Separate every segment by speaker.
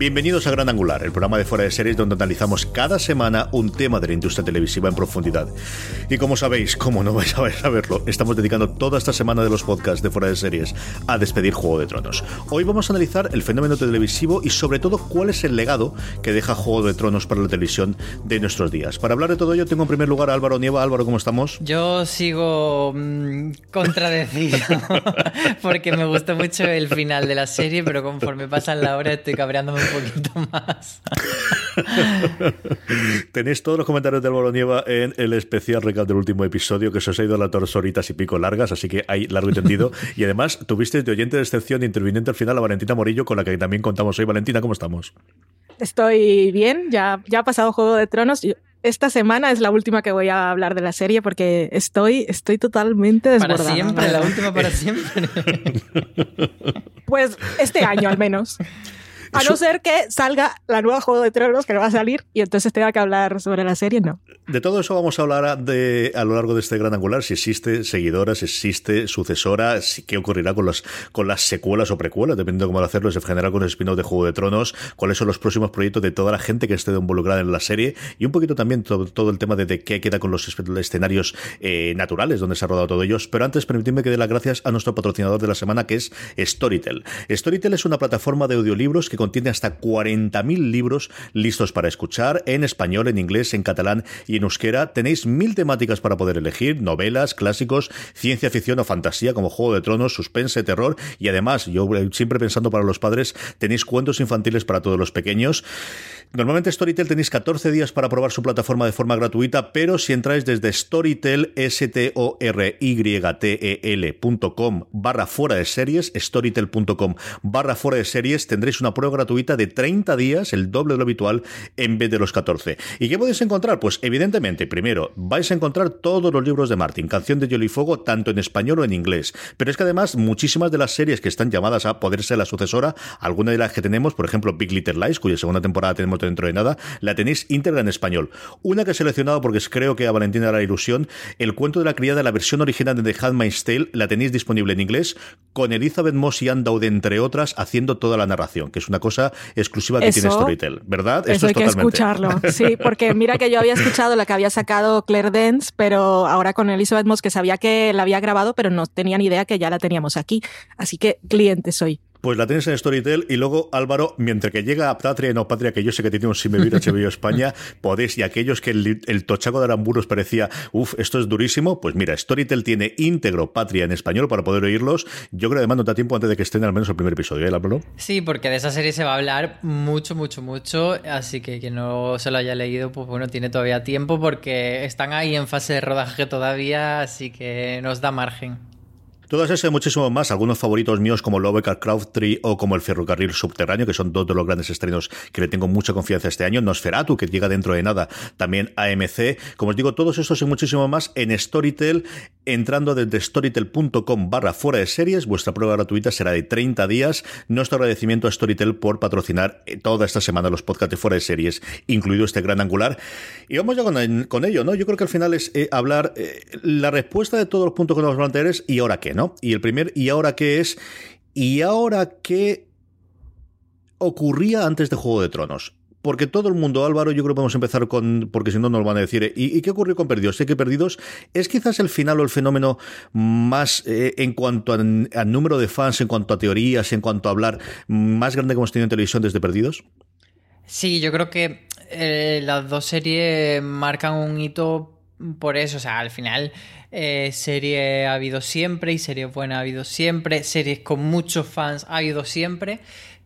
Speaker 1: Bienvenidos a Gran Angular, el programa de fuera de series donde analizamos cada semana un tema de la industria televisiva en profundidad. Y como sabéis, como no vais a verlo, estamos dedicando toda esta semana de los podcasts de fuera de series a despedir Juego de Tronos. Hoy vamos a analizar el fenómeno televisivo y sobre todo cuál es el legado que deja Juego de Tronos para la televisión de nuestros días. Para hablar de todo ello tengo en primer lugar a Álvaro Nieva. Álvaro, ¿cómo estamos?
Speaker 2: Yo sigo mmm, contradecido porque me gustó mucho el final de la serie, pero conforme pasa la hora estoy cabreándome un poco más.
Speaker 1: Tenéis todos los comentarios del Bolonieva en el especial recap del último episodio, que se os ha ido a las dos horitas y pico largas, así que hay largo y tendido. y además, tuviste de oyente de excepción interviniente al final a Valentina Morillo, con la que también contamos hoy. Valentina, ¿cómo estamos?
Speaker 3: Estoy bien, ya, ya ha pasado Juego de Tronos. esta semana es la última que voy a hablar de la serie porque estoy, estoy totalmente desbordada.
Speaker 2: Para siempre, la última para siempre.
Speaker 3: pues este año al menos. A no ser que salga la nueva Juego de Tronos que va a salir y entonces tenga que hablar sobre la serie, no.
Speaker 1: De todo eso vamos a hablar de, a lo largo de este gran angular, si existe seguidora, si existe sucesora, si, qué ocurrirá con, los, con las secuelas o precuelas, dependiendo de cómo hacerlo, en general con el spin-off de Juego de Tronos, cuáles son los próximos proyectos de toda la gente que esté involucrada en la serie y un poquito también todo, el tema de, qué queda con los escenarios eh, naturales donde se ha rodado todo ellos. Pero antes, permitidme que dé las gracias a nuestro patrocinador de la semana que es Storytel. Storytel es una plataforma de audiolibros que contiene hasta 40.000 libros listos para escuchar en español, en inglés, en catalán y en euskera. Tenéis mil temáticas para poder elegir, novelas, clásicos, ciencia ficción o fantasía como Juego de Tronos, suspense, terror y además, yo siempre pensando para los padres, tenéis cuentos infantiles para todos los pequeños. Normalmente Storytel tenéis 14 días para probar su plataforma de forma gratuita, pero si entráis desde Storytel, s t o r y t e l.com barra fuera de series, storytel.com barra fuera de series, tendréis una prueba gratuita de 30 días, el doble de lo habitual, en vez de los 14. ¿Y qué podéis encontrar? Pues evidentemente, primero, vais a encontrar todos los libros de Martin, Canción de Hielo y Fuego, tanto en español o en inglés. Pero es que además, muchísimas de las series que están llamadas a poder ser la sucesora, alguna de las que tenemos, por ejemplo, Big Little Lies, cuya segunda temporada tenemos dentro de nada, la tenéis íntegra en español. Una que he seleccionado porque creo que a Valentina era la ilusión, el cuento de la criada, la versión original de The Handmaid's Tale, la tenéis disponible en inglés, con Elizabeth Moss y Anne entre otras, haciendo toda la narración, que es una cosa exclusiva que tiene Storytel, ¿verdad?
Speaker 3: Eso hay que escucharlo, sí, porque mira que yo había escuchado la que había sacado Claire Dance, pero ahora con Elizabeth Moss, que sabía que la había grabado, pero no tenía ni idea que ya la teníamos aquí. Así que cliente soy.
Speaker 1: Pues la tienes en Storytel y luego Álvaro, mientras que llega a Patria y no Patria, que yo sé que tiene un Simevir HBO España, podéis, y aquellos que el, tochaco de Aramburos parecía, uff, esto es durísimo, pues mira, Storytel tiene íntegro Patria en español para poder oírlos. Yo creo que además no da tiempo antes de que estén al menos el primer episodio, ¿eh, Álvaro?
Speaker 2: Sí, porque de esa serie se va a hablar mucho, mucho, mucho, así que quien no se lo haya leído, pues bueno, tiene todavía tiempo porque están ahí en fase de rodaje todavía, así que nos da margen.
Speaker 1: Todas esas y muchísimo más, algunos favoritos míos como Lovecraft Tree o como El Ferrocarril Subterráneo, que son dos de los grandes estrenos que le tengo mucha confianza este año. Nosferatu, que llega dentro de nada, también AMC. Como os digo, todos estos y muchísimo más en Storytel, entrando desde storytel.com barra fuera de series. Vuestra prueba gratuita será de 30 días. Nuestro agradecimiento a Storytel por patrocinar eh, toda esta semana los podcasts de fuera de series, incluido este gran angular. Y vamos ya con, ello, ¿no? Yo creo que al final es eh, hablar eh, la respuesta de todos los puntos que nos van a plantear es ¿y ahora qué? Y el primer ¿y ahora qué es? ¿Y ahora qué ocurría antes de Juego de Tronos? porque todo el mundo, Álvaro, yo creo que podemos empezar con, porque si no nos van a decir, ¿y, qué ocurrió con Perdidos? Sé que Perdidos es quizás el final o el fenómeno más eh, en cuanto al número de fans, en cuanto a teorías, en cuanto a hablar, más grande que hemos tenido en televisión desde Perdidos.
Speaker 2: Sí, yo creo que eh, las dos series marcan un hito por eso, o sea, al final eh, serie ha habido siempre y series buenas ha habido siempre, series con muchos fans ha habido siempre,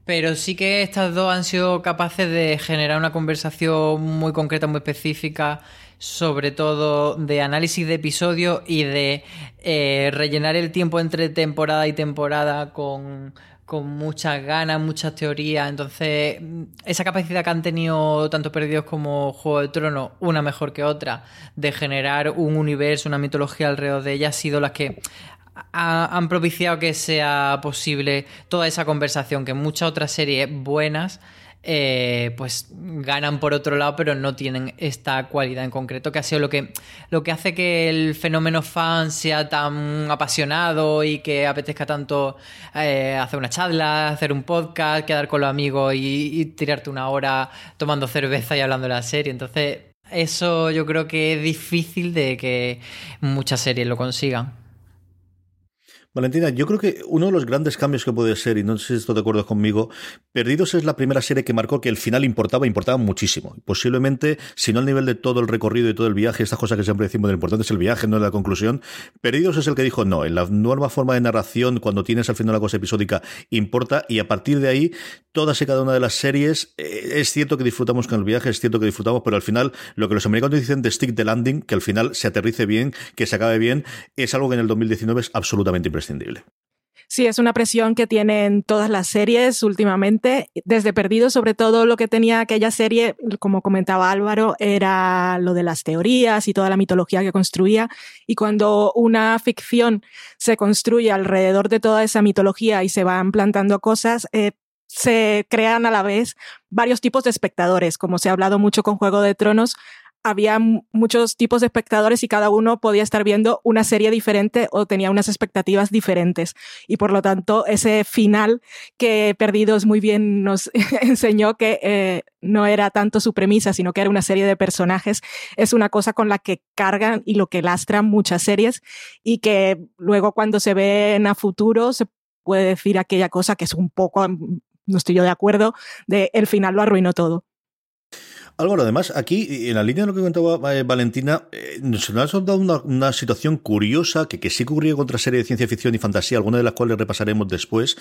Speaker 2: pero sí que estas dos han sido capaces de generar una conversación muy concreta, muy específica, sobre todo de análisis de episodios y de eh, rellenar el tiempo entre temporada y temporada con con muchas ganas, muchas teorías. Entonces, esa capacidad que han tenido tanto Perdidos como Juego de Tronos, una mejor que otra, de generar un universo, una mitología alrededor de ella, ha sido las que han propiciado que sea posible toda esa conversación que muchas otras series buenas eh, pues ganan por otro lado, pero no tienen esta cualidad en concreto, que ha sido lo que, lo que hace que el fenómeno fan sea tan apasionado y que apetezca tanto eh, hacer una charla, hacer un podcast, quedar con los amigos y, y tirarte una hora tomando cerveza y hablando de la serie. Entonces, eso yo creo que es difícil de que muchas series lo consigan.
Speaker 1: Valentina, yo creo que uno de los grandes cambios que puede ser, y no sé si esto de acuerdo conmigo, Perdidos es la primera serie que marcó que el final importaba, importaba muchísimo. Posiblemente, si no al nivel de todo el recorrido y todo el viaje, estas cosas que siempre decimos, lo importante es el viaje, no es la conclusión. Perdidos es el que dijo, no, en la nueva forma de narración, cuando tienes al final una cosa episódica, importa, y a partir de ahí, todas y cada una de las series, eh, es cierto que disfrutamos con el viaje, es cierto que disfrutamos, pero al final, lo que los americanos dicen de stick the landing, que al final se aterrice bien, que se acabe bien, es algo que en el 2019 es absolutamente
Speaker 3: Sí, es una presión que tienen todas las series últimamente. Desde Perdido, sobre todo lo que tenía aquella serie, como comentaba Álvaro, era lo de las teorías y toda la mitología que construía. Y cuando una ficción se construye alrededor de toda esa mitología y se van plantando cosas, eh, se crean a la vez varios tipos de espectadores. Como se ha hablado mucho con Juego de Tronos, había muchos tipos de espectadores y cada uno podía estar viendo una serie diferente o tenía unas expectativas diferentes. Y por lo tanto, ese final que Perdidos muy bien nos enseñó que eh, no era tanto su premisa, sino que era una serie de personajes, es una cosa con la que cargan y lo que lastran muchas series y que luego cuando se ven a futuro se puede decir aquella cosa que es un poco, no estoy yo de acuerdo, de el final lo arruinó todo.
Speaker 1: Álvaro, además, aquí, en la línea de lo que comentaba eh, Valentina, eh, nos ha dado una, situación curiosa que, que sí ocurría con otra serie de ciencia ficción y fantasía, alguna de las cuales repasaremos después,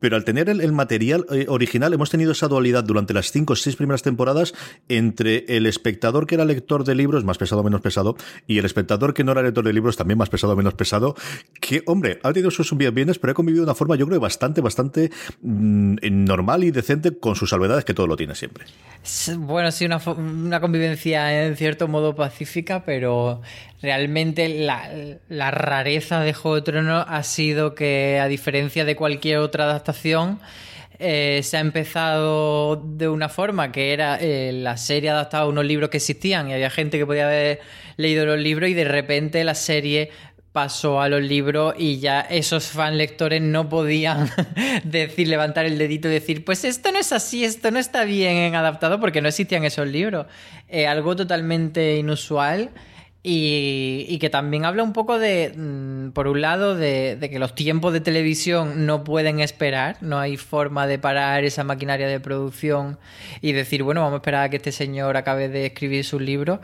Speaker 1: pero al tener el, material eh, original hemos tenido esa dualidad durante las cinco o seis primeras temporadas entre el espectador que era lector de libros, más pesado o menos pesado, y el espectador que no era lector de libros, también más pesado o menos pesado, que, hombre, ha tenido sus bienes, pero ha convivido de una forma, yo creo, bastante, bastante mm, normal y decente, con sus salvedades que todo lo tiene siempre.
Speaker 2: Bueno, sí, una una, convivencia en cierto modo pacífica, pero realmente la, rareza de Juego de Tronos ha sido que, a diferencia de cualquier otra adaptación, eh, se ha empezado de una forma que era eh, la serie adaptada a unos libros que existían y había gente que podía haber leído los libros y de repente la serie pasó a los libros y ya esos fan lectores no podían decir, levantar el dedito y decir, pues esto no es así, esto no está bien adaptado porque no existían esos libros. Eh, algo totalmente inusual y, que también habla un poco de, mm, por un lado, de, que los tiempos de televisión no pueden esperar, no hay forma de parar esa maquinaria de producción y decir, bueno, vamos a esperar a que este señor acabe de escribir su libro.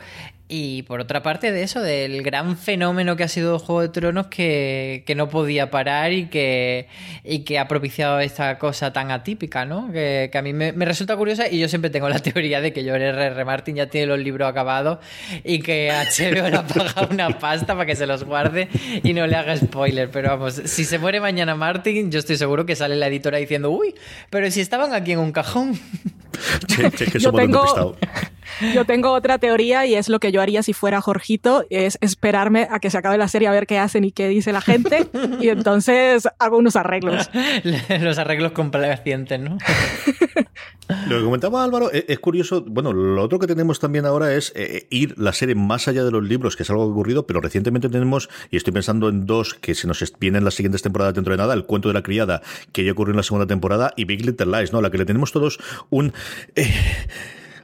Speaker 2: Y por otra parte de eso, del gran fenómeno que ha sido Juego de Tronos que, no podía parar y que, y que ha propiciado esta cosa tan atípica, ¿no? Que, a mí me, resulta curiosa y yo siempre tengo la teoría de que George R. R. Martin ya tiene los libros acabados y que HBO le ha pagado una pasta para que se los guarde y no le haga spoiler. Pero vamos, si se muere mañana Martin, yo estoy seguro que sale la editora diciendo, uy, pero si estaban aquí en un cajón.
Speaker 3: que yo, tengo, yo tengo otra teoría y es lo que yo haría si fuera Jorgito, es esperarme a que se acabe la serie a ver qué hacen y qué dice la gente y entonces hago unos arreglos.
Speaker 2: Los arreglos complacientes, ¿no?
Speaker 1: Lo que comentaba Álvaro e-, es, curioso. Bueno, lo otro que tenemos también ahora es eh, ir la serie más allá de los libros, que es algo que ha ocurrido, pero recientemente tenemos, y estoy pensando en dos que se nos vienen las siguientes temporadas dentro de nada: El cuento de la criada, que ya ocurrió en la segunda temporada, y Big Little Lies, ¿no? La que le tenemos todos un. Eh,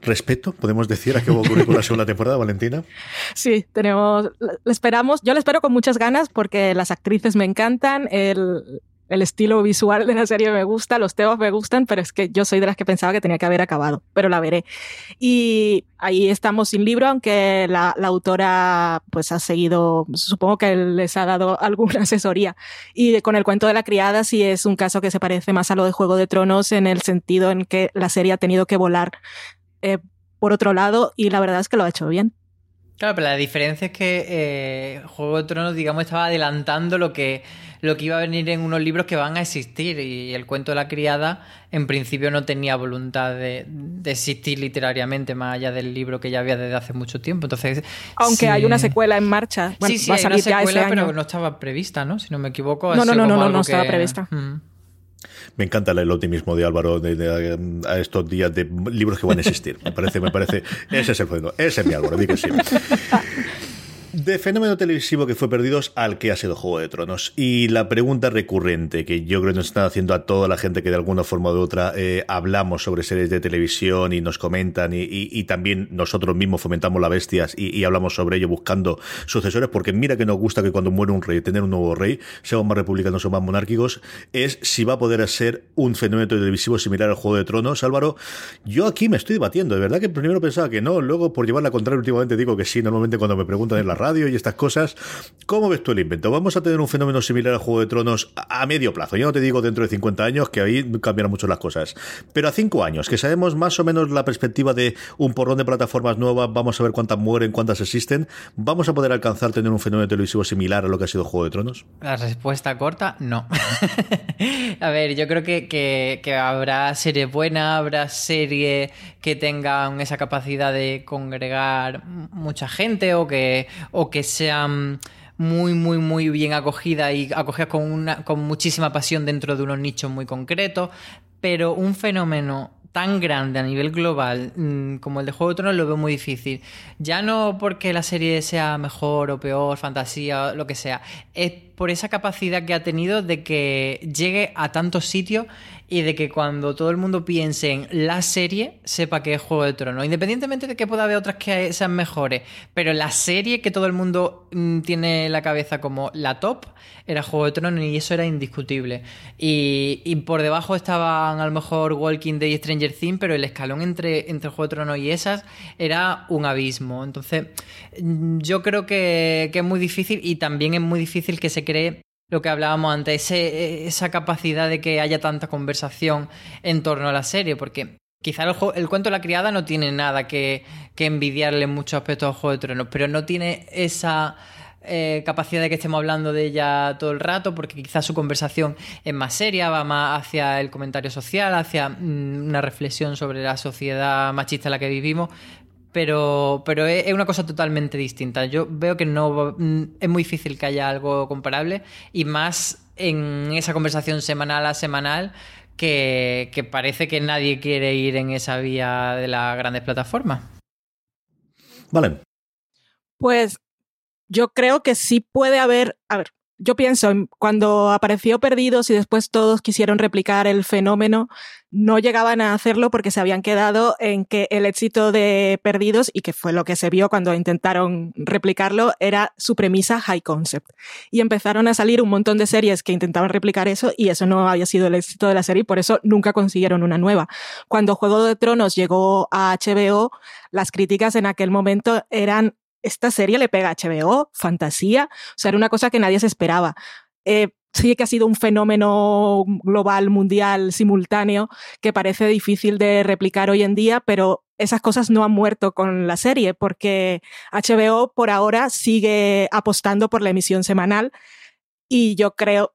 Speaker 1: respeto, podemos decir, a qué va a ocurrir con la segunda temporada, Valentina.
Speaker 3: Sí, tenemos, esperamos, yo la espero con muchas ganas porque las actrices me encantan, el, el estilo visual de la serie me gusta, los temas me gustan, pero es que yo soy de las que pensaba que tenía que haber acabado, pero la veré. Y ahí estamos sin libro, aunque la, autora pues ha seguido, supongo que les ha dado alguna asesoría. Y con el cuento de la criada sí es un caso que se parece más a lo de Juego de Tronos en el sentido en que la serie ha tenido que volar eh, por otro lado y la verdad es que lo ha hecho bien.
Speaker 2: Claro, pero la diferencia es que eh, Juego de Tronos, digamos, estaba adelantando lo que, lo que iba a venir en unos libros que van a existir. Y el cuento de la criada, en principio, no tenía voluntad de, existir literariamente, más allá del libro que ya había desde hace mucho tiempo. Entonces,
Speaker 3: Aunque hay una secuela en marcha.
Speaker 2: sí, sí, hay una secuela, pero no estaba prevista, ¿no? Si no me equivoco.
Speaker 3: No, no, no, no, no, estaba prevista. Mm.
Speaker 1: Me encanta el optimismo de Álvaro de, a estos días de libros que van a existir. Me parece, me parece. Ese es el fondo. Ese es mi Álvaro, di que sí. De fenómeno televisivo que fue perdidos al que ha sido Juego de Tronos. Y la pregunta recurrente que yo creo que nos están haciendo a toda la gente que de alguna forma u otra eh, hablamos sobre series de televisión y nos comentan y, también nosotros mismos fomentamos las bestias y, hablamos sobre ello buscando sucesores, porque mira que nos gusta que cuando muere un rey, tener un nuevo rey, seamos más republicanos o más monárquicos, es si va a poder ser un fenómeno televisivo similar al Juego de Tronos. Álvaro, yo aquí me estoy debatiendo. De verdad que primero pensaba que no, luego por llevar la contraria últimamente digo que sí, normalmente cuando me preguntan en la radio y estas cosas. ¿Cómo ves tú el invento? ¿Vamos a tener un fenómeno similar al Juego de Tronos a medio plazo? Yo no te digo dentro de 50 años, que ahí cambiarán mucho las cosas. Pero a 5 años, que sabemos más o menos la perspectiva de un porrón de plataformas nuevas, vamos a ver cuántas mueren, cuántas existen, ¿vamos a poder alcanzar tener un fenómeno televisivo similar a lo que ha sido Juego de Tronos?
Speaker 2: La respuesta corta, no. a ver, yo creo que, que habrá serie buena, habrá serie que tengan esa capacidad de congregar mucha gente o que, o que sean muy, muy, muy bien acogidas y acogidas con, una, con muchísima pasión dentro de unos nichos muy concretos, pero un fenómeno tan grande a nivel global mm, como el de Juego de Tronos lo veo muy difícil. Ya no porque la serie sea mejor o peor, fantasía, lo que sea, es por esa capacidad que ha tenido de que llegue a tantos sitios y de que cuando todo el mundo piense en la serie, sepa que es Juego de Tronos. Independientemente de que pueda haber otras que sean mejores, pero la serie que todo el mundo mm, tiene en la cabeza como la top era Juego de Tronos y eso era indiscutible. Y, por debajo estaban a lo mejor Walking Dead y Stranger Things, pero el escalón entre, entre Juego de Tronos y esas era un abismo. Entonces, mm, yo creo que, que es muy difícil y también es muy difícil que se cree lo que hablábamos antes, esa capacidad de que haya tanta conversación en torno a la serie, porque quizá el, cuento de la criada no tiene nada que, envidiarle en muchos aspectos al Juego de Tronos, pero no tiene esa eh, capacidad de que estemos hablando de ella todo el rato, porque quizás su conversación es más seria, va más hacia el comentario social, hacia mm, una reflexión sobre la sociedad machista en la que vivimos, pero, pero es, una cosa totalmente distinta. Yo veo que no mm, es muy difícil que haya algo comparable y más en esa conversación semanal a semanal que, que parece que nadie quiere ir en esa vía de las grandes plataformas.
Speaker 1: Vale.
Speaker 3: Pues yo creo que sí puede haber, a ver, yo pienso, cuando apareció Perdidos y después todos quisieron replicar el fenómeno, no llegaban a hacerlo porque se habían quedado en que el éxito de Perdidos, y que fue lo que se vio cuando intentaron replicarlo, era su premisa high concept. Y empezaron a salir un montón de series que intentaban replicar eso y eso no había sido el éxito de la serie y por eso nunca consiguieron una nueva. Cuando Juego de Tronos llegó a HBO, las críticas en aquel momento eran esta serie le pega a HBO, fantasía, o sea, era una cosa que nadie se esperaba. Eh, sí que ha sido un fenómeno global, mundial, simultáneo, que parece difícil de replicar hoy en día, pero esas cosas no han muerto con la serie, porque HBO por ahora sigue apostando por la emisión semanal y yo creo,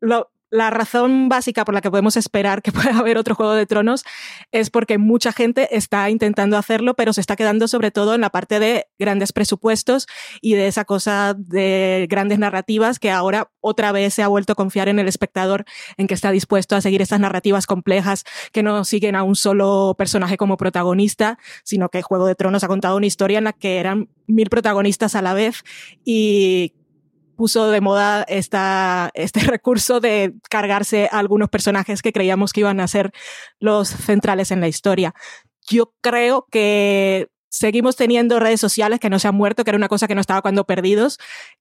Speaker 3: lo, la razón básica por la que podemos esperar que pueda haber otro Juego de Tronos es porque mucha gente está intentando hacerlo, pero se está quedando sobre todo en la parte de grandes presupuestos y de esa cosa de grandes narrativas que ahora otra vez se ha vuelto a confiar en el espectador, en que está dispuesto a seguir esas narrativas complejas que no siguen a un solo personaje como protagonista, sino que Juego de Tronos ha contado una historia en la que eran mil protagonistas a la vez y puso de moda esta, este recurso de cargarse a algunos personajes que creíamos que iban a ser los centrales en la historia. Yo creo que seguimos teniendo redes sociales que no se han muerto, que era una cosa que no estaba cuando perdidos,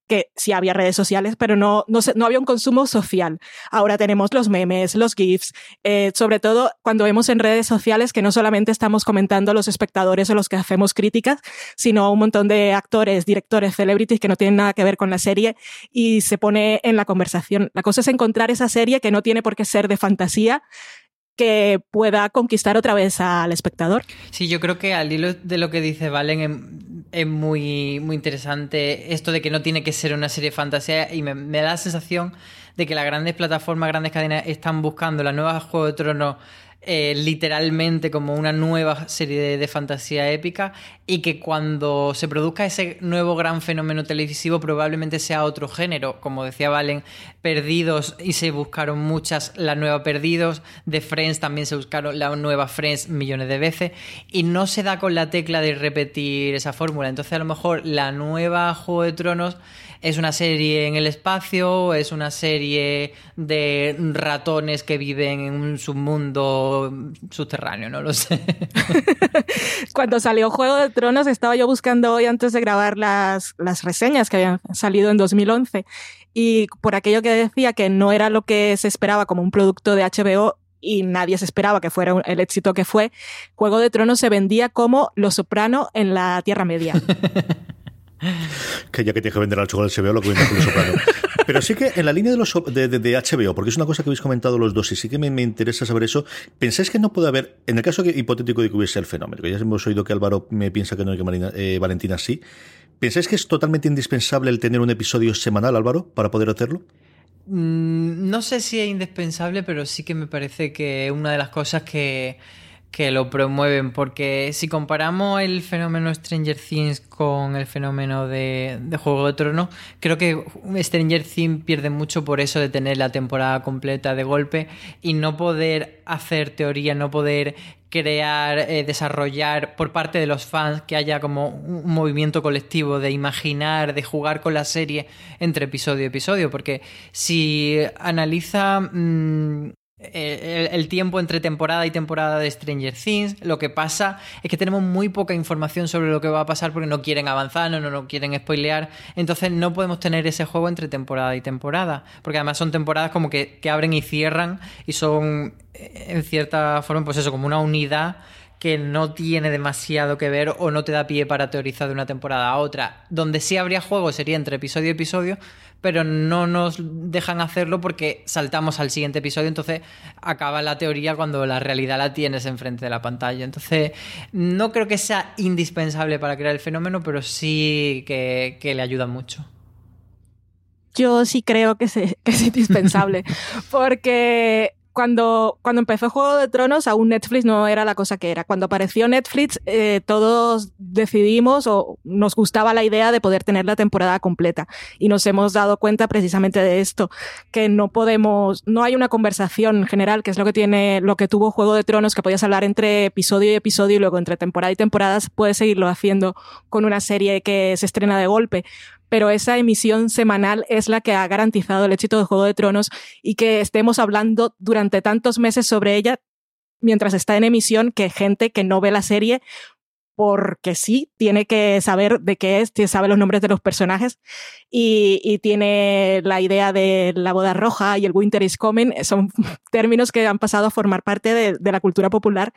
Speaker 3: que sí había redes sociales, pero no, no, no había un consumo social. Ahora tenemos los memes, los GIFs, eh, sobre todo cuando vemos en redes sociales que no solamente estamos comentando los espectadores o los que hacemos críticas, sino un montón de actores, directores, celebrities que no tienen nada que ver con la serie y se pone en la conversación. La cosa es encontrar esa serie que no tiene por qué ser de fantasía, que pueda conquistar otra vez al espectador.
Speaker 2: Sí, yo creo que al hilo de lo que dice Valen es, muy, muy interesante esto de que no tiene que ser una serie de fantasía y me, da la sensación de que las grandes plataformas, grandes cadenas están buscando la nueva Juego de Tronos eh, literalmente como una nueva serie de, fantasía épica y que cuando se produzca ese nuevo gran fenómeno televisivo probablemente sea otro género, como decía Valen, Perdidos y se buscaron muchas, la nueva Perdidos, de Friends también se buscaron la nueva Friends millones de veces y no se da con la tecla de repetir esa fórmula, entonces a lo mejor la nueva Juego de Tronos es una serie en el espacio, es una serie de ratones que viven en un submundo subterráneo, no lo sé.
Speaker 3: Cuando salió Juego de Tronos estaba yo buscando hoy antes de grabar las, las reseñas que habían salido en 2011 y por aquello que decía que no era lo que se esperaba como un producto de HBO, y nadie se esperaba que fuera el éxito que fue, Juego de Tronos se vendía como Lo Soprano en la Tierra Media.
Speaker 1: que ya que tiene que vender al chocolate HBO, lo que viene con los soprano. Pero sí que en la línea de, los, de, de, HBO, porque es una cosa que habéis comentado los dos y sí que me, me interesa saber eso, ¿pensáis que no puede haber, en el caso hipotético de que hubiese el fenómeno, que ya hemos oído que Álvaro me piensa que no hay que Marina, eh, Valentina sí, ¿pensáis que es totalmente indispensable el tener un episodio semanal, Álvaro, para poder hacerlo?
Speaker 2: Mm, no sé si es indispensable, pero sí que me parece que una de las cosas que que lo promueven, porque si comparamos el fenómeno Stranger Things con el fenómeno de, Juego de Tronos, creo que Stranger Things pierde mucho por eso de tener la temporada completa de golpe y no poder hacer teoría, no poder crear, eh, desarrollar por parte de los fans que haya como un movimiento colectivo de imaginar, de jugar con la serie entre episodio y episodio, porque si analiza mm, el, tiempo entre temporada y temporada de Stranger Things. Lo que pasa es que tenemos muy poca información sobre lo que va a pasar porque no quieren avanzar, no, no, quieren spoilear. Entonces no podemos tener ese juego entre temporada y temporada. Porque además son temporadas como que, que abren y cierran y son eh, en cierta forma, pues eso, como una unidad que no tiene demasiado que ver o no te da pie para teorizar de una temporada a otra. Donde sí habría juego sería entre episodio y episodio, pero no nos dejan hacerlo porque saltamos al siguiente episodio, entonces acaba la teoría cuando la realidad la tienes enfrente de la pantalla. Entonces, no creo que sea indispensable para crear el fenómeno, pero sí que, le ayuda mucho.
Speaker 3: Yo sí creo que, que es indispensable, porque cuando, cuando empezó Juego de Tronos, aún Netflix no era la cosa que era. Cuando apareció Netflix, eh, todos decidimos o nos gustaba la idea de poder tener la temporada completa. Y nos hemos dado cuenta precisamente de esto, que no podemos, no hay una conversación general, que es lo que tiene, lo que tuvo Juego de Tronos, que podías hablar entre episodio y episodio y luego entre temporada y temporada, puedes seguirlo haciendo con una serie que se estrena de golpe pero esa emisión semanal es la que ha garantizado el éxito de Juego de Tronos y que estemos hablando durante tantos meses sobre ella mientras está en emisión que gente que no ve la serie porque sí, tiene que saber de qué es, sabe los nombres de los personajes y, tiene la idea de la boda roja y el Winter is Coming, son términos que han pasado a formar parte de, de la cultura popular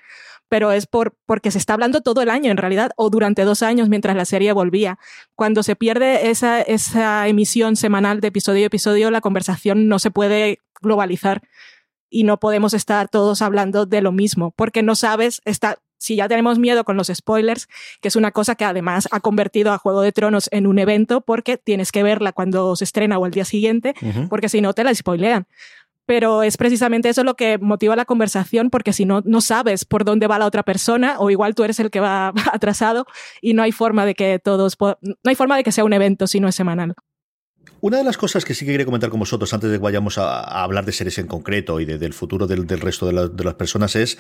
Speaker 3: pero es por, porque se está hablando todo el año en realidad, o durante dos años mientras la serie volvía. Cuando se pierde esa, esa emisión semanal de episodio a episodio, la conversación no se puede globalizar y no podemos estar todos hablando de lo mismo, porque no sabes, está, si ya tenemos miedo con los spoilers, que es una cosa que además ha convertido a Juego de Tronos en un evento porque tienes que verla cuando se estrena o el día siguiente, porque si no te la spoilean pero es precisamente eso lo que motiva la conversación, porque si no, no sabes por dónde va la otra persona, o igual tú eres el que va atrasado, y no hay forma de que todos, no hay forma de que sea un evento si no es semanal.
Speaker 1: Una de las cosas que sí que quería comentar con vosotros antes de que vayamos a, hablar de series en concreto y del futuro del, resto de, las personas es,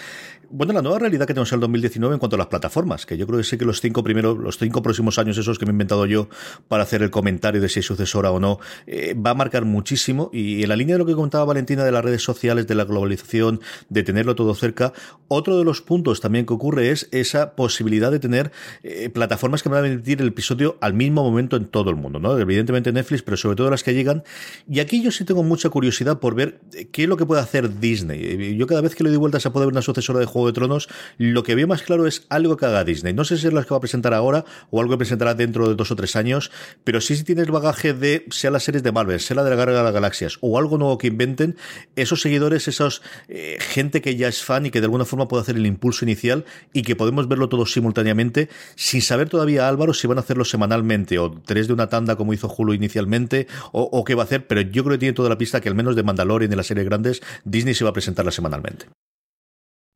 Speaker 1: bueno, la nueva realidad que tenemos en el 2019 en cuanto a las plataformas, que yo creo que sí que los cinco primeros, los cinco próximos años esos que me he inventado yo para hacer el comentario de si es sucesora o no, eh, va a marcar muchísimo y en la línea de lo que contaba Valentina de las redes sociales, de la globalización, de tenerlo todo cerca, otro de los puntos también que ocurre es esa posibilidad de tener eh, plataformas que van a emitir el episodio al mismo momento en todo el mundo, ¿no? Evidentemente Netflix, pero sobre todo las que llegan. Y aquí yo sí tengo mucha curiosidad por ver eh, qué es lo que puede hacer Disney. Yo cada vez que le doy vueltas a poder ver una sucesora de Juego de Tronos, lo que veo más claro es algo que haga Disney. No sé si es lo que va a presentar ahora o algo que presentará dentro de dos o tres años, pero sí si tiene el bagaje de, sea las series de Marvel, sea la de la Guerra de las Galaxias o algo nuevo que inventen, esos seguidores, esos eh, gente que ya es fan y que de alguna forma puede hacer el impulso inicial y que podemos verlo todos simultáneamente sin saber todavía Álvaro si van a hacerlo semanalmente o tres de una tanda como hizo Hulu inicialmente o, qué va a hacer, pero yo creo que tiene toda la pista que al menos de Mandalorian y las series grandes Disney se va a presentarla semanalmente.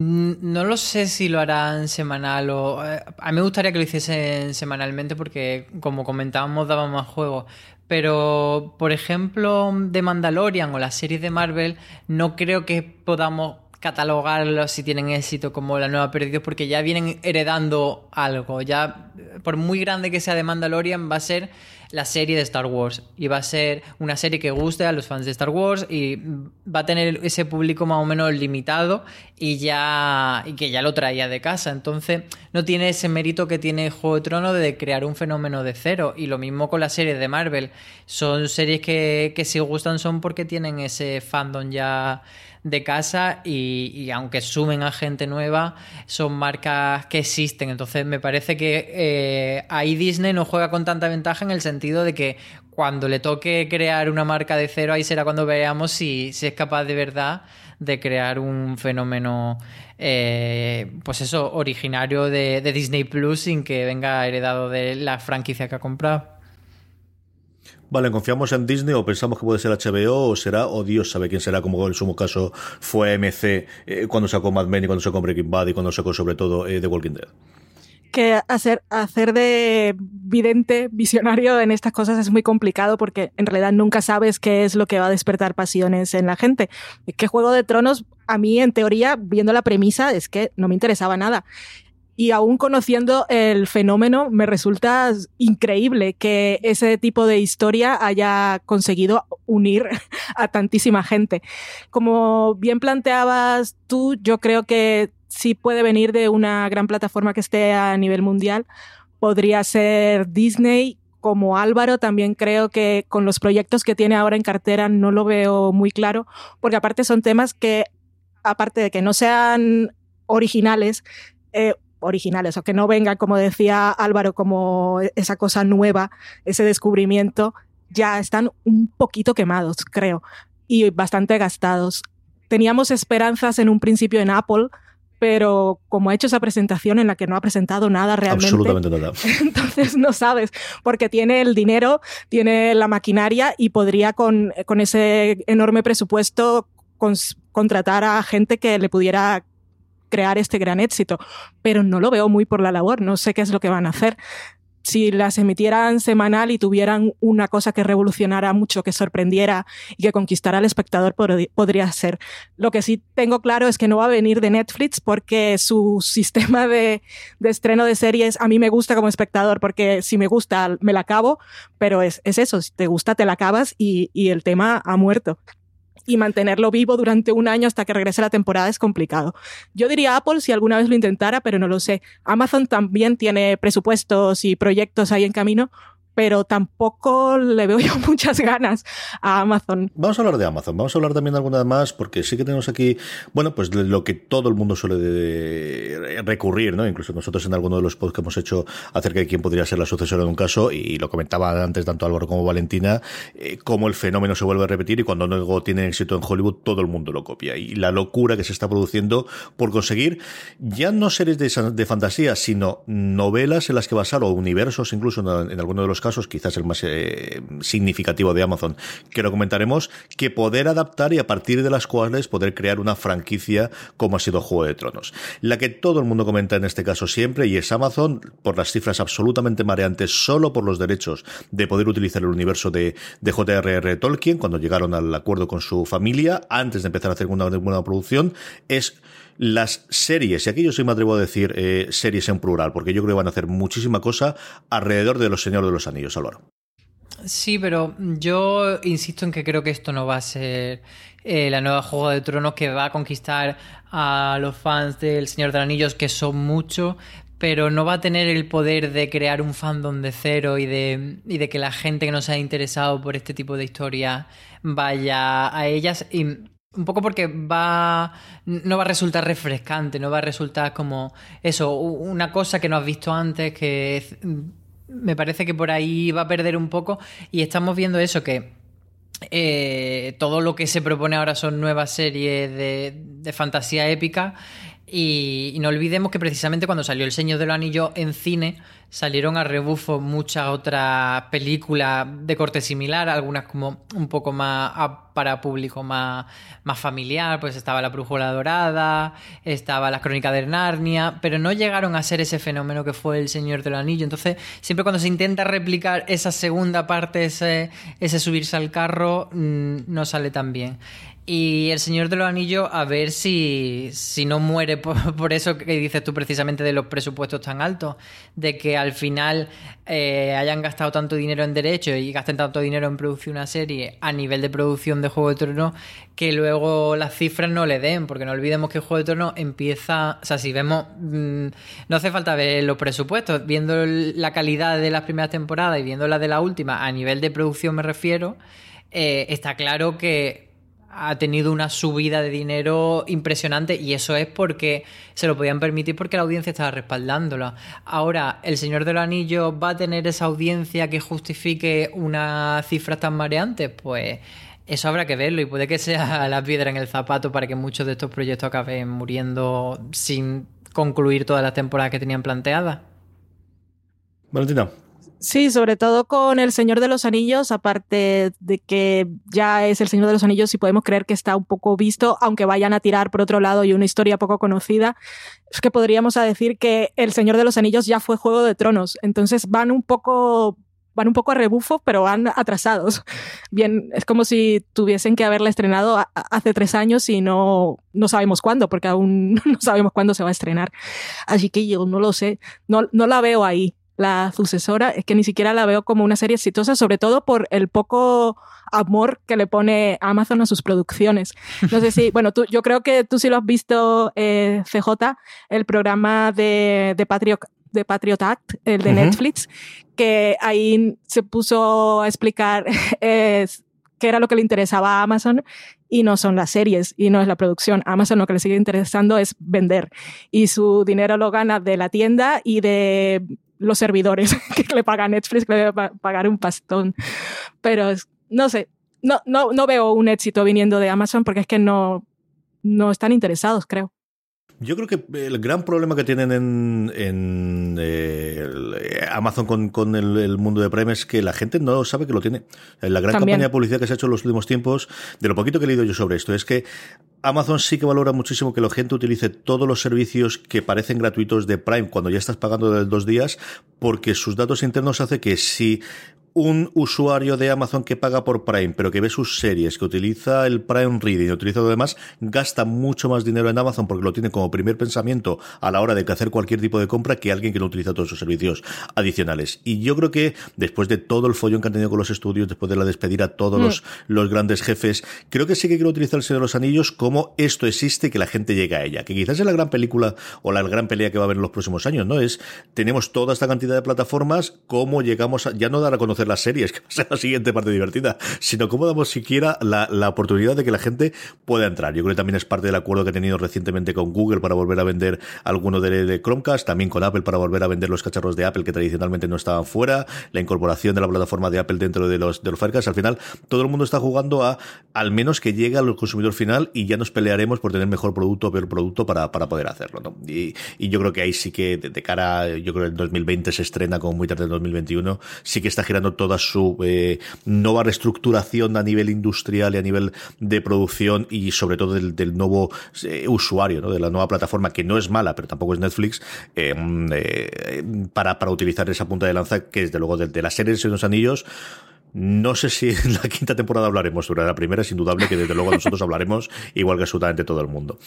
Speaker 2: Mm, no lo sé si lo harán semanal o... Eh, a mí me gustaría que lo hiciesen semanalmente porque, como comentábamos, daba más juego. Pero, por ejemplo, de Mandalorian o las series de Marvel, no creo que podamos catalogarlos si tienen éxito como la nueva Perdidos porque ya vienen heredando algo. Ya, por muy grande que sea de Mandalorian, va a ser la serie de Star Wars y va a ser una serie que guste a los fans de Star Wars y va a tener ese público más o menos limitado y ya y que ya lo traía de casa. Entonces, no tiene ese mérito que tiene Juego de Tronos de crear un fenómeno de cero. Y lo mismo con las series de Marvel. Son series que, que si gustan son porque tienen ese fandom ya de casa y, aunque sumen a gente nueva, son marcas que existen. Entonces me parece que eh, ahí Disney no juega con tanta ventaja en el sentido de que cuando le toque crear una marca de cero, ahí será cuando veamos si, es capaz de verdad de crear un fenómeno, eh, pues eso, originario de, de Disney Plus sin que venga heredado de la franquicia que ha comprado.
Speaker 1: Vale, ¿confiamos en Disney o pensamos que puede ser HBO o será, o Dios sabe quién será, como en sumo caso fue MC eh, cuando sacó Mad Men y cuando sacó Breaking Bad y cuando sacó sobre todo eh, The Walking Dead?
Speaker 3: que hacer, hacer de vidente, visionario en estas cosas es muy complicado porque en realidad nunca sabes qué es lo que va a despertar pasiones en la gente. Es que Juego de Tronos, a mí en teoría, viendo la premisa, es que no me interesaba nada. Y aún conociendo el fenómeno, me resulta increíble que ese tipo de historia haya conseguido unir a tantísima gente. Como bien planteabas tú, yo creo que sí puede venir de una gran plataforma que esté a nivel mundial. Podría ser Disney, como Álvaro, también creo que con los proyectos que tiene ahora en cartera no lo veo muy claro, porque aparte son temas que, aparte de que no sean originales, eh, originales o que no venga, como decía Álvaro, como esa cosa nueva, ese descubrimiento, ya están un poquito quemados, creo, y bastante gastados. Teníamos esperanzas en un principio en Apple, pero como ha hecho esa presentación en la que no ha presentado nada realmente.
Speaker 1: Absolutamente nada.
Speaker 3: Entonces no sabes, porque tiene el dinero, tiene la maquinaria y podría con, con ese enorme presupuesto contratar a gente que le pudiera crear este gran éxito, pero no lo veo muy por la labor, no sé qué es lo que van a hacer. Si las emitieran semanal y tuvieran una cosa que revolucionara mucho, que sorprendiera y que conquistara al espectador, podría ser. Lo que sí tengo claro es que no va a venir de Netflix porque su sistema de, estreno de series a mí me gusta como espectador porque si me gusta me la acabo, pero es, eso, si te gusta te la acabas y, y el tema ha muerto y mantenerlo vivo durante un año hasta que regrese la temporada es complicado. Yo diría Apple si alguna vez lo intentara, pero no lo sé. Amazon también tiene presupuestos y proyectos ahí en camino, pero tampoco le veo yo muchas ganas a Amazon.
Speaker 1: Vamos a hablar de Amazon, vamos a hablar también de alguna más, porque sí que tenemos aquí, bueno, pues lo que todo el mundo suele recurrir, ¿no? Incluso nosotros en alguno de los posts que hemos hecho acerca de quién podría ser la sucesora de un caso, y lo comentaba antes tanto Álvaro como Valentina, eh, cómo el fenómeno se vuelve a repetir y cuando algo tiene éxito en Hollywood, todo el mundo lo copia. Y la locura que se está produciendo por conseguir ya no series de, fantasía, sino novelas en las que basar, o universos incluso en, en alguno de los casos, casos, quizás el más eh, significativo de Amazon, que lo comentaremos, que poder adaptar y a partir de las cuales poder crear una franquicia como ha sido Juego de Tronos. La que todo el mundo comenta en este caso siempre y es Amazon, por las cifras absolutamente mareantes, solo por los derechos de poder utilizar el universo de, J.R.R. Tolkien, cuando llegaron al acuerdo con su familia, antes de empezar a hacer una, una producción, es las series, y aquí yo sí me atrevo a decir eh, series en plural, porque yo creo que van a hacer muchísima cosa alrededor de los Señores de los Anillos, Álvaro.
Speaker 2: Sí, pero yo insisto en que creo que esto no va a ser eh, la nueva Juego de Tronos que va a conquistar a los fans del Señor de los Anillos, que son muchos, pero no va a tener el poder de crear un fandom de cero y de, y de que la gente que no se ha interesado por este tipo de historia vaya a ellas. Y un poco porque va. no va a resultar refrescante, no va a resultar como eso, una cosa que no has visto antes, que me parece que por ahí va a perder un poco. Y estamos viendo eso, que eh, todo lo que se propone ahora son nuevas series de, de fantasía épica y, no olvidemos que precisamente cuando salió El Señor de los Anillos en cine, salieron a rebufo muchas otras películas de corte similar, algunas como un poco más para público más, más familiar, pues estaba La Brújula Dorada, estaba Las Crónicas de Narnia, pero no llegaron a ser ese fenómeno que fue El Señor de los Anillos. Entonces, siempre cuando se intenta replicar esa segunda parte, ese, ese subirse al carro, mm, no sale tan bien. Y El Señor de los Anillos, a ver si, si no muere por, eso que dices tú precisamente de los presupuestos tan altos, de que al final eh, hayan gastado tanto dinero en derechos y gasten tanto dinero en producir una serie a nivel de producción de Juego de Tronos, que luego las cifras no le den, porque no olvidemos que Juego de Tronos empieza, o sea, si vemos, mm, no hace falta ver los presupuestos, viendo la calidad de las primeras temporadas y viendo la de la última, a nivel de producción me refiero, eh, está claro que ha tenido una subida de dinero impresionante y eso es porque se lo podían permitir porque la audiencia estaba respaldándolo. Ahora, ¿el Señor de los Anillos va a tener esa audiencia que justifique una cifra tan mareante? Pues eso habrá que verlo y puede que sea la piedra en el zapato para que muchos de estos proyectos acaben muriendo sin concluir todas las temporadas que tenían planteadas.
Speaker 1: Valentina.
Speaker 3: Sí, sobre todo con El Señor de los Anillos, aparte de que ya es El Señor de los Anillos y podemos creer que está un poco visto, aunque vayan a tirar por otro lado y una historia poco conocida, es que podríamos decir que El Señor de los Anillos ya fue Juego de Tronos, entonces van un poco van un poco a rebufo, pero van atrasados. Bien, es como si tuviesen que haberla estrenado hace tres años y no, no sabemos cuándo, porque aún no sabemos cuándo se va a estrenar. Así que yo no lo sé, no, no la veo ahí la sucesora, es que ni siquiera la veo como una serie exitosa, sobre todo por el poco amor que le pone Amazon a sus producciones. No sé si, bueno, tú, yo creo que tú sí lo has visto, eh, CJ, el programa de, de Patriot de Patriot Act, el de Netflix, que ahí se puso a explicar qué era lo que le interesaba a Amazon y no son las series y no es la producción. Amazon lo que le sigue interesando es vender y su dinero lo gana de la tienda y de los servidores que le paga Netflix, que le debe pagar un pastón. Pero no sé, no, no, no veo un éxito viniendo de Amazon porque es que no, no están interesados, creo.
Speaker 1: Yo creo que el gran problema que tienen en, en eh, Amazon con, con el, mundo de Prime es que la gente no sabe que lo tiene. La gran campaña de publicidad que se ha hecho en los últimos tiempos, de lo poquito que he leído yo sobre esto, es que Amazon sí que valora muchísimo que la gente utilice todos los servicios que parecen gratuitos de Prime cuando ya estás pagando de dos días, porque sus datos internos hace que si un usuario de Amazon que paga por Prime, pero que ve sus series, que utiliza el Prime Reading y utiliza lo demás, gasta mucho más dinero en Amazon porque lo tiene como primer pensamiento a la hora de hacer cualquier tipo de compra que alguien que no utiliza todos sus servicios adicionales. Y yo creo que después de todo el follón que han tenido con los estudios, después de la despedir a todos los, mm. los, grandes jefes, creo que sí que quiero utilizar el Señor de los Anillos como esto existe y que la gente llega a ella. Que quizás es la gran película o la gran pelea que va a haber en los próximos años, ¿no? Es, tenemos toda esta cantidad de plataformas, cómo llegamos a, ya no dar a conocer conocer las series, que va a ser la siguiente parte divertida, sino cómo damos siquiera la, la oportunidad de que la gente pueda entrar. Yo creo que también es parte del acuerdo que ha tenido recientemente con Google para volver a vender alguno de, de Chromecast, también con Apple para volver a vender los cacharros de Apple que tradicionalmente no estaban fuera, la incorporación de la plataforma de Apple dentro de los, de los Firecasts. Al final, todo el mundo está jugando a al menos que llegue al consumidor final y ya nos pelearemos por tener mejor producto o peor producto para, para poder hacerlo. ¿no? Y, y, yo creo que ahí sí que de, cara, yo creo que en 2020 se estrena como muy tarde en 2021, sí que está girando toda su eh, nueva reestructuración a nivel industrial y a nivel de producción y sobre todo del, nuevo eh, usuario, de la nueva plataforma, que no es mala, pero tampoco es Netflix, eh, eh para, para utilizar esa punta de lanza que desde luego de, de las series de los anillos no sé si en la quinta temporada hablaremos, pero la primera es indudable que desde luego nosotros hablaremos, igual que absolutamente todo el mundo.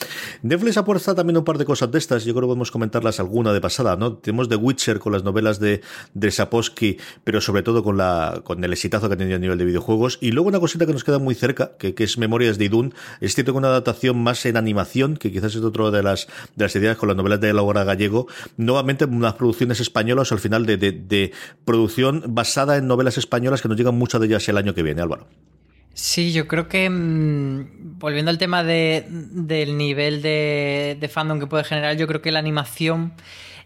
Speaker 1: Netflix apuesta también un par de cosas de estas, yo creo que podemos comentarlas alguna de pasada, ¿no? Tenemos The Witcher con las novelas de, de Sapowski, pero sobre todo con, la, con el exitazo que ha tenido a nivel de videojuegos. Y luego una cosita que nos queda muy cerca, que, que es Memorias de Idun, es cierto que una adaptación más en animación, que quizás es otra de las, de las ideas con las novelas de Laura Gallego, nuevamente unas producciones españolas al final de, de, de producción basada en novelas españolas que nos llegan muchas de ellas el año que viene, Álvaro.
Speaker 2: Sí, yo creo que mmm, volviendo al tema de, del nivel de, de, fandom que puede generar, yo creo que la animación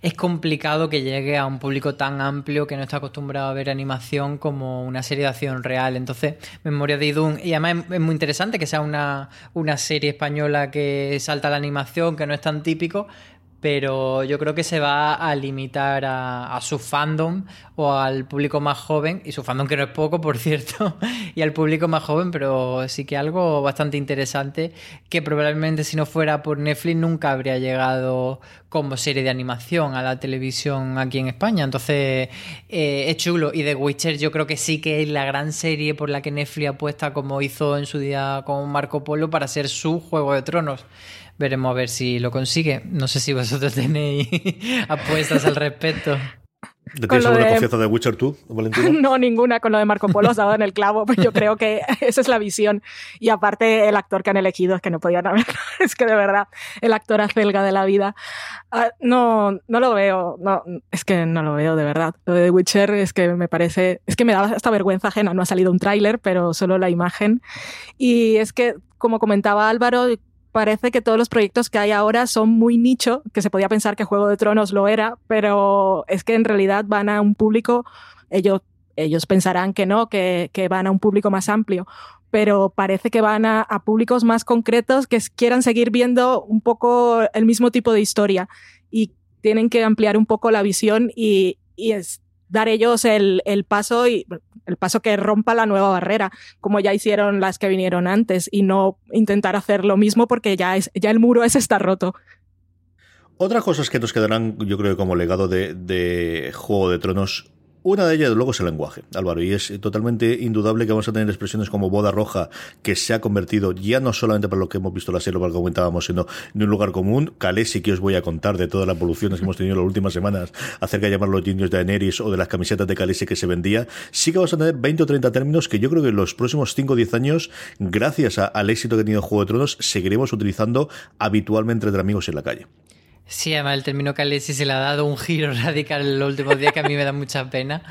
Speaker 2: es complicado que llegue a un público tan amplio que no está acostumbrado a ver animación como una serie de acción real. Entonces, Memoria de Idun, y además es muy interesante que sea una, una serie española que salta la animación, que no es tan típico, pero yo creo que se va a limitar a, su fandom o al público más joven, y su fandom que no es poco, por cierto, y al público más joven, pero sí que algo bastante interesante que probablemente si no fuera por Netflix nunca habría llegado como serie de animación a la televisión aquí en España. Entonces eh, es chulo. Y The Witcher yo creo que sí que es la gran serie por la que Netflix apuesta como hizo en su día con Marco Polo para ser su Juego de Tronos veremos a ver si lo consigue. No sé si vosotros tenéis apuestas al respecto.
Speaker 1: ¿Tienes alguna de... confianza de Witcher tú, Valentina?
Speaker 3: No, ninguna. Con lo de Marco Polo has dado en el clavo, pero yo creo que esa es la visión. Y aparte, el actor que han elegido es que no podían haber. Es que de verdad, el actor acelga de la vida. Uh, no, no lo veo. No, es que no lo veo, de verdad. Lo de Witcher es que me parece. Es que me da hasta vergüenza ajena. No ha salido un tráiler, pero solo la imagen. Y es que, como comentaba Álvaro, parece que todos los proyectos que hay ahora son muy nicho, que se podía pensar que Juego de Tronos lo era, pero es que en realidad van a un público, ellos, ellos pensarán que no, que, que van a un público más amplio, pero parece que van a, a, públicos más concretos que quieran seguir viendo un poco el mismo tipo de historia y tienen que ampliar un poco la visión y, y es, dar ellos el, el, paso y el paso que rompa la nueva barrera, como ya hicieron las que vinieron antes, y no intentar hacer lo mismo porque ya, es, ya el muro ese está roto.
Speaker 1: Otras cosas que nos quedarán, yo creo, como legado de, de Juego de Tronos una de ellas, luego, es el lenguaje, Álvaro, y es totalmente indudable que vamos a tener expresiones como boda roja, que se ha convertido ya no solamente por lo que hemos visto la serie, lo que comentábamos, sino en un lugar común. Calé sí que os voy a contar de todas las evoluciones que hemos tenido en las últimas semanas acerca de llamar los niños de Daenerys o de las camisetas de Calesi que se vendía. Sí que vamos a tener 20 o 30 términos que yo creo que en los próximos 5 o 10 años, gracias al éxito que ha tenido Juego de Tronos, seguiremos utilizando habitualmente entre amigos en la calle.
Speaker 2: Sí, además el término Khaleesi se le ha dado un giro radical los últimos días que a mí me da mucha pena.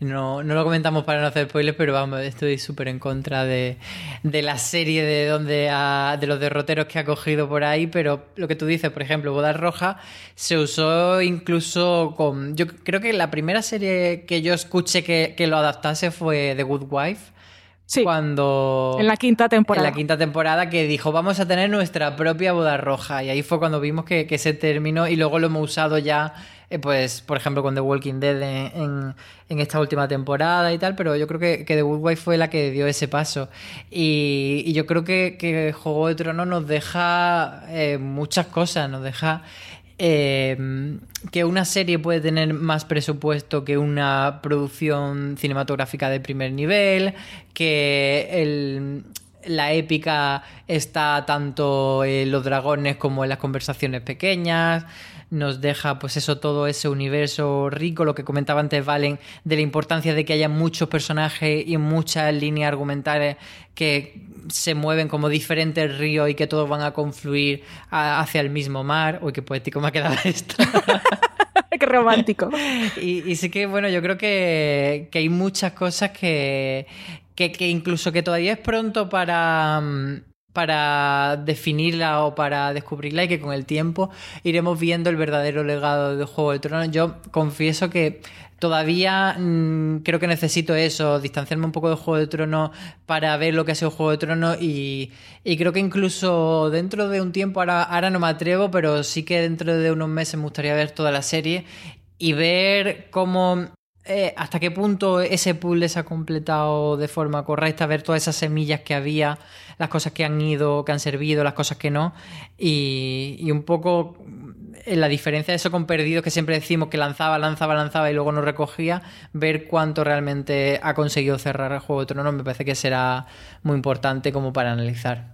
Speaker 2: No, no lo comentamos para no hacer spoilers, pero vamos, estoy súper en contra de, de, la serie de donde de los derroteros que ha cogido por ahí, pero lo que tú dices, por ejemplo, Boda Roja se usó incluso con... Yo creo que la primera serie que yo escuché que, que lo adaptase fue The Good Wife.
Speaker 3: Sí,
Speaker 2: cuando
Speaker 3: en la quinta temporada.
Speaker 2: En la quinta temporada que dijo vamos a tener nuestra propia boda roja y ahí fue cuando vimos que, que se terminó y luego lo hemos usado ya eh, pues por ejemplo con The Walking Dead en, en, en, esta última temporada y tal pero yo creo que, que The Good Wife fue la que dio ese paso. Y, y yo creo que, que Juego de Tronos nos deja eh, muchas cosas nos deja eh, que una serie puede tener más presupuesto que una producción cinematográfica de primer nivel, que la épica está tanto en los dragones como en las conversaciones pequeñas nos deja pues eso todo ese universo rico lo que comentaba antes Valen de la importancia de que haya muchos personajes y muchas líneas argumentales que se mueven como diferentes ríos y que todos van a confluir a, hacia el mismo mar uy qué poético me ha quedado esto
Speaker 3: Qué romántico.
Speaker 2: y, sí que, bueno, yo creo que, hay muchas cosas que, que, incluso que todavía es pronto para mm, para definirla o para descubrirla y que con el tiempo iremos viendo el verdadero legado de Juego de Tronos. Yo confieso que todavía mm, creo que necesito eso, distanciarme un poco de Juego de Tronos para ver lo que ha sido Juego de Tronos y, creo que incluso dentro de un tiempo, ahora, ahora no me atrevo, pero sí que dentro de unos meses me gustaría ver toda la serie y ver cómo eh, hasta qué punto ese puzzle se ha completado de forma correcta, ver todas esas semillas que había, las cosas que han ido, que han servido, las cosas que no, y, un poco en la diferencia de eso con perdidos que siempre decimos que lanzaba, lanzaba, lanzaba y luego no recogía, ver cuánto realmente ha conseguido cerrar el Juego de Tronos me parece que será muy importante como para analizar.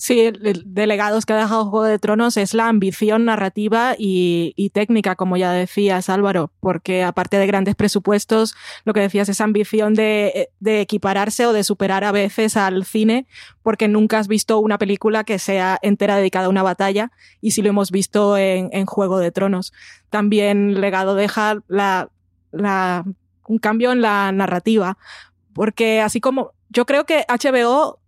Speaker 3: Sí, el, de legados que ha dejado Juego de Tronos es la ambición narrativa y, técnica, como ya decías Álvaro, porque aparte de grandes presupuestos, lo que decías es ambición de, equipararse o de superar a veces al cine, porque nunca has visto una película que sea entera dedicada a una batalla y sí lo hemos visto en, Juego de Tronos. También legado deja un cambio en la narrativa, porque así como yo creo que HBO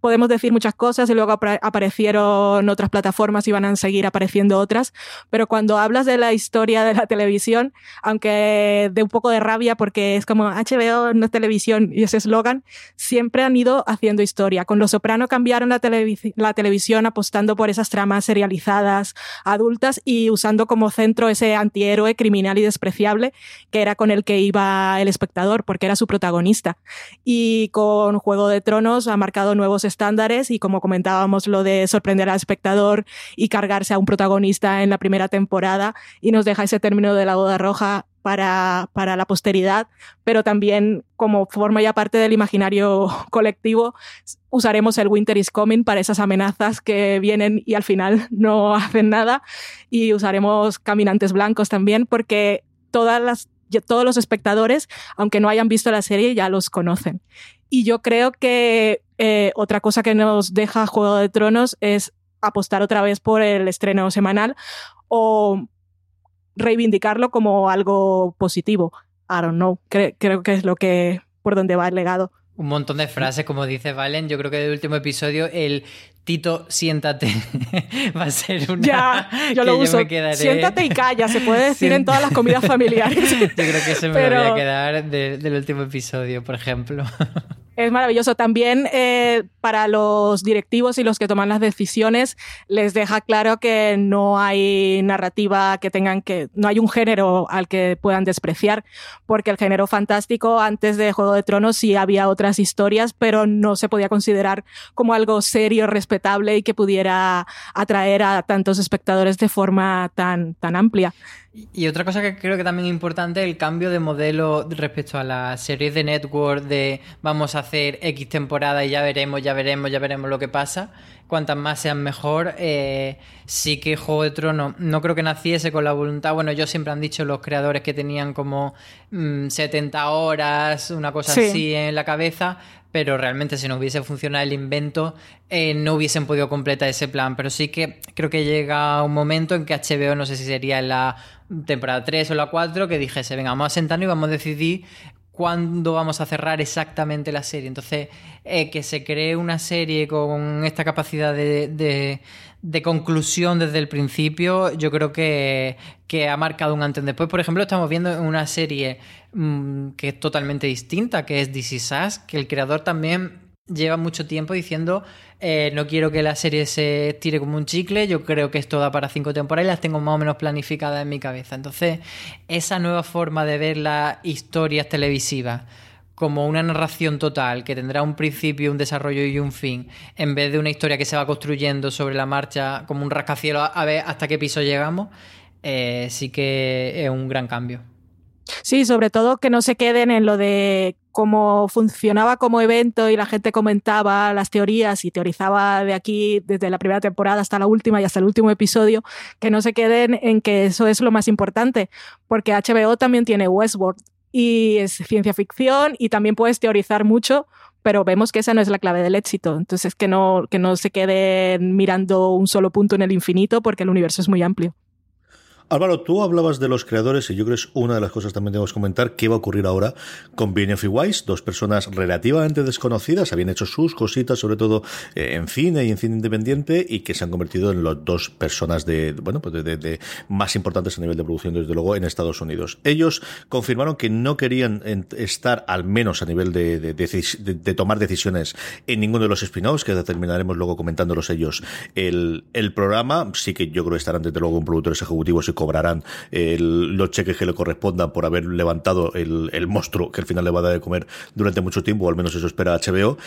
Speaker 3: podemos decir muchas cosas y luego aparecieron otras plataformas y van a seguir apareciendo otras, pero cuando hablas de la historia de la televisión, aunque de un poco de rabia porque es como HBO no es televisión y ese eslogan, siempre han ido haciendo historia. Con Los Soprano cambiaron la, la televisión apostando por esas tramas serializadas, adultas y usando como centro ese antihéroe criminal y despreciable que era con el que iba el espectador porque era su protagonista. Y con Juego de Tronos ha marcado nuevos estándares y como comentábamos lo de sorprender al espectador y cargarse a un protagonista en la primera temporada y nos deja ese término de la boda roja para, para, la posteridad, pero también como forma ya parte del imaginario colectivo, usaremos el Winter is Coming para esas amenazas que vienen y al final no hacen nada y usaremos Caminantes Blancos también porque todas las todos los espectadores, aunque no hayan visto la serie, ya los conocen. Y yo creo que eh, otra cosa que nos deja Juego de Tronos es apostar otra vez por el estreno semanal o reivindicarlo como algo positivo. I don't know. creo que es lo que por donde va el legado.
Speaker 2: Un montón de frases, como dice Valen. Yo creo que del último episodio, el Tito, siéntate. Va a ser una.
Speaker 3: Ya, yo lo uso. Siéntate y calla, se puede decir en todas las comidas familiares.
Speaker 2: yo creo que se me lo voy a quedar del último episodio, por ejemplo.
Speaker 3: Es maravilloso. También eh, para los directivos y los que toman las decisiones les deja claro que no hay narrativa que tengan que, no hay un género al que puedan despreciar, porque el género fantástico antes de Juego de Tronos sí había otras historias, pero no se podía considerar como algo serio, respetable y que pudiera atraer a tantos espectadores de forma tan, tan amplia.
Speaker 2: Y otra cosa que creo que también es importante, el cambio de modelo respecto a las series de network de vamos a hacer X temporada y ya veremos, ya veremos, ya veremos lo que pasa. Cuantas más sean mejor. Eh, sí que Juego de Tronos no creo que naciese con la voluntad. Bueno, ellos siempre han dicho los creadores que tenían como 70 mm, horas, una cosa así en la cabeza, pero realmente si no hubiese funcionado el invento, eh, no hubiesen podido completar ese plan. Pero sí que creo que llega un momento en que HBO, no sé si sería en la temporada 3 o la 4, que dijese, venga, vamos a sentarnos y vamos a decidir cuándo vamos a cerrar exactamente la serie. Entonces, eh, que se cree una serie con esta capacidad de, de, conclusión desde el principio, yo creo que, que, ha marcado un antes. Después, por ejemplo, estamos viendo una serie mm, que es totalmente distinta, que es Is Us, que el creador también lleva mucho tiempo diciendo eh, no quiero que la serie se tire como un chicle, yo creo que esto da para cinco temporadas y las tengo más o menos planificadas en mi cabeza. Entonces, esa nueva forma de ver las historias televisivas como una narración total que tendrá un principio, un desarrollo y un fin, en vez de una historia que se va construyendo sobre la marcha como un rascacielos a ver hasta qué piso llegamos, eh, sí que es un gran cambio.
Speaker 3: Sí, sobre todo que no se queden en lo de cómo funcionaba como evento y la gente comentaba las teorías y teorizaba de aquí desde la primera temporada hasta la última y hasta el último episodio, que no se queden en que eso es lo más importante, porque HBO también tiene Westworld y es ciencia ficción y también puedes teorizar mucho, pero vemos que esa no es la clave del éxito. Entonces, que no, que no se queden mirando un solo punto en el infinito porque el universo es muy amplio.
Speaker 1: Álvaro, tú hablabas de los creadores y yo creo que es una de las cosas también tenemos que comentar qué va a ocurrir ahora con Benioff y Weiss, dos personas relativamente desconocidas, habían hecho sus cositas, sobre todo eh, en cine y en cine independiente, y que se han convertido en las dos personas de, bueno, pues de, más importantes a nivel de producción, desde luego, en Estados Unidos. Ellos confirmaron que no querían estar, al menos a nivel de, tomar decisiones, en ninguno de los spin-offs, que terminaremos luego comentándolos ellos el, el programa. Sí que yo creo que estarán desde luego con productores ejecutivos y cobrarán los cheques que le correspondan por haber levantado el, el, monstruo que al final le va a dar de comer durante mucho tiempo, o al menos eso espera HBO.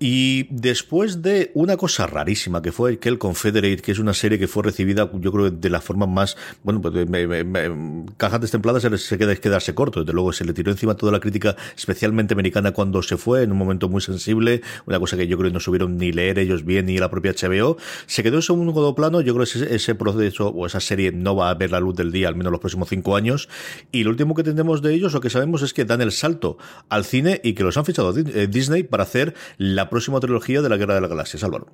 Speaker 1: Y después de una cosa rarísima que fue que el Confederate, que es una serie que fue recibida, yo creo, de la forma más, bueno, pues cajas destempladas se, se queda quedarse corto. Desde luego se le tiró encima toda la crítica, especialmente americana, cuando se fue, en un momento muy sensible, una cosa que yo creo que no subieron ni leer ellos bien ni la propia HBO. Se quedó en segundo plano, yo creo que ese, ese proceso o esa serie no va a ver la luz del día, al menos los próximos cinco años. Y lo último que tenemos de ellos, lo que sabemos es que dan el salto al cine y que los han fichado eh, Disney para hacer la próxima trilogía de la Guerra de las Galaxias. Álvaro.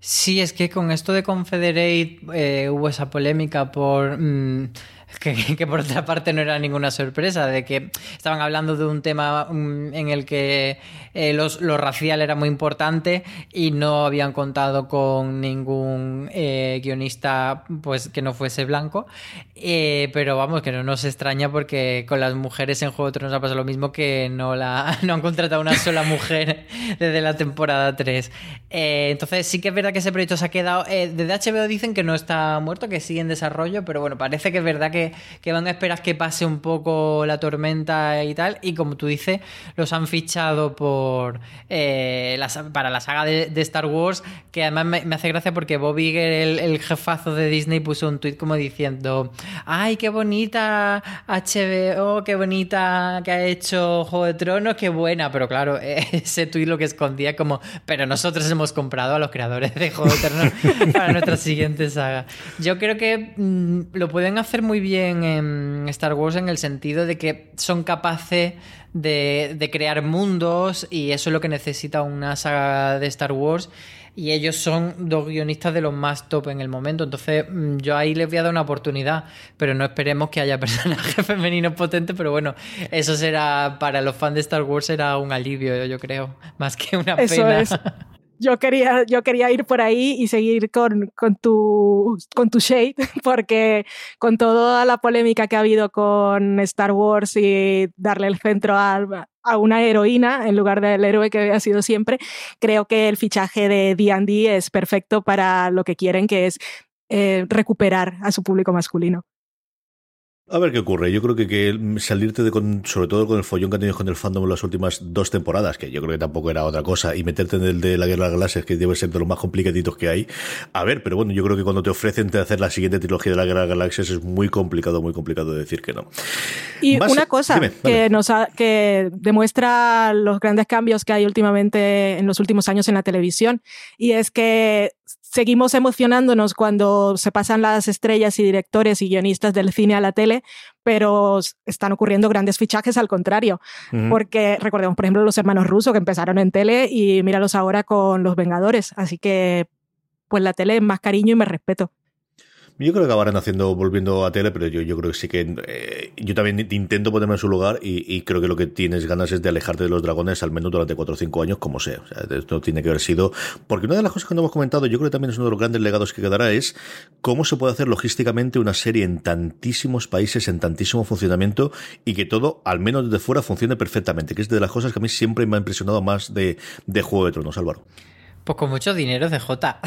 Speaker 2: Sí, es que con esto de Confederate eh, hubo esa polémica por... Mm, que, por otra parte no era ninguna sorpresa, de que estaban hablando de un tema mm, en el que eh, lo racial era muy importante y no habían contado con ningún eh, guionista pues que no fuese blanco. Eh, pero vamos, que no nos extraña porque con las mujeres en Juego de Tronos ha pasado lo mismo que no, la, no han contratado una sola mujer desde la temporada 3. entonces sí que es verdad que ese proyecto se ha quedado... desde HBO dicen que no está muerto, que sigue en desarrollo, pero bueno, parece que es verdad que que, van a esperar que pase un poco la tormenta y tal. Y como tú dices, los han fichado por eh, para la saga de, Star Wars, que además me, hace gracia porque Bob Iger, el, jefazo de Disney, puso un tuit como diciendo, ay, qué bonita HBO, qué bonita que ha hecho Juego de Tronos, qué buena. Pero claro, ese tuit lo que escondía como, pero nosotros hemos comprado a los creadores de Juego de Tronos para nuestra siguiente saga. Yo creo que mm, lo pueden hacer muy bien en Star Wars en el sentido de que son capaces de, crear mundos y eso es lo que necesita una saga de Star Wars y ellos son dos guionistas de los más top en el momento. Entonces, mm, yo ahí les voy a dar una oportunidad, pero no esperemos que haya personajes femeninos potentes. Pero bueno, eso será para los fans de Star Wars será un alivio, yo creo, más que una pena.
Speaker 3: yo quería, yo quería ir por ahí y seguir con, con, tu, con tu shade, porque con toda la polémica que ha habido con Star Wars y darle el centro a, una heroína en lugar del héroe que había sido siempre, creo que el fichaje de D&D es perfecto para lo que quieren, que es eh, recuperar a su público masculino.
Speaker 1: A ver qué ocurre. Yo creo que, que salirte de con, sobre todo con el follón que ha tenido con el fandom en las últimas dos temporadas, que yo creo que tampoco era otra cosa, y meterte en el de la Guerra de las Galaxias, que debe ser de los más complicaditos que hay. A ver, pero bueno, yo creo que cuando te ofrecen de hacer la siguiente trilogía de la Guerra de las Galaxias es muy complicado, muy complicado decir que no.
Speaker 3: Y una cosa que nos que demuestra los grandes cambios que hay últimamente en los últimos años en la televisión, y es que seguimos emocionándonos cuando se pasan las estrellas y directores y guionistas del cine a la tele, pero están ocurriendo grandes fichajes al contrario, porque recordemos, por ejemplo, los hermanos rusos que empezaron en tele y míralos ahora con Los Vengadores, así que pues la tele es más cariño y más respeto.
Speaker 1: Yo creo que acabarán haciendo, volviendo a tele, pero yo, yo creo que sí que eh, yo también intento ponerme en su lugar y, creo que lo que tienes ganas es de alejarte de los dragones al menos durante 4 o 5 años, como sea. O sea, esto tiene que haber sido. Porque una de las cosas que no hemos comentado, yo creo que también es uno de los grandes legados que quedará, es cómo se puede hacer logísticamente una serie en tantísimos países, en tantísimo funcionamiento y que todo, al menos desde fuera, funcione perfectamente. Que es de las cosas que a mí siempre me ha impresionado más de, de Juego de Tronos, Álvaro.
Speaker 2: Pues con mucho dinero de J.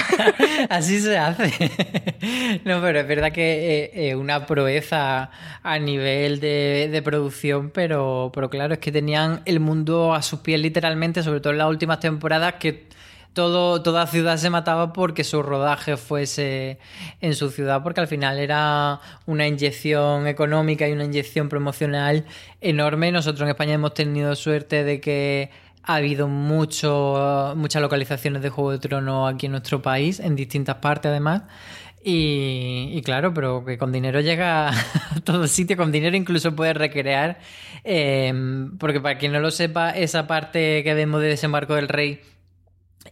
Speaker 2: Así se hace. no, pero es verdad que eh, eh, una proeza a nivel de, producción, pero, pero claro, es que tenían el mundo a sus pies literalmente, sobre todo en las últimas temporadas, que todo, toda ciudad se mataba porque su rodaje fuese en su ciudad, porque al final era una inyección económica y una inyección promocional enorme. Nosotros en España hemos tenido suerte de que ha habido mucho, muchas localizaciones de Juego de Tronos aquí en nuestro país, en distintas partes además. Y, claro, pero que con dinero llega a todo sitio, con dinero incluso puedes recrear, em, porque para quien no lo sepa, esa parte que vemos de desembarco del rey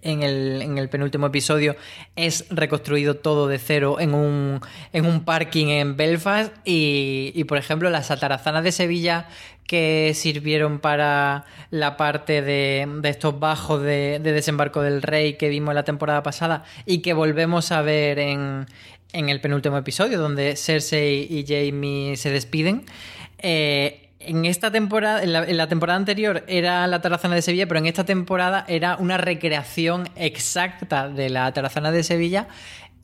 Speaker 2: en el, en el penúltimo episodio, es reconstruido todo de cero en un, en un parking en Belfast. Y, y, por ejemplo, las atarazanas de Sevilla que sirvieron para la parte de, estos bajos de, de, desembarco del rey que vimos la temporada pasada y que volvemos a ver en, en el penúltimo episodio, donde Cersei y Jamie se despiden. Eh, en esta temporada, en la, temporada anterior era la Tarazana de Sevilla, pero en esta temporada era una recreación exacta de la Tarazana de Sevilla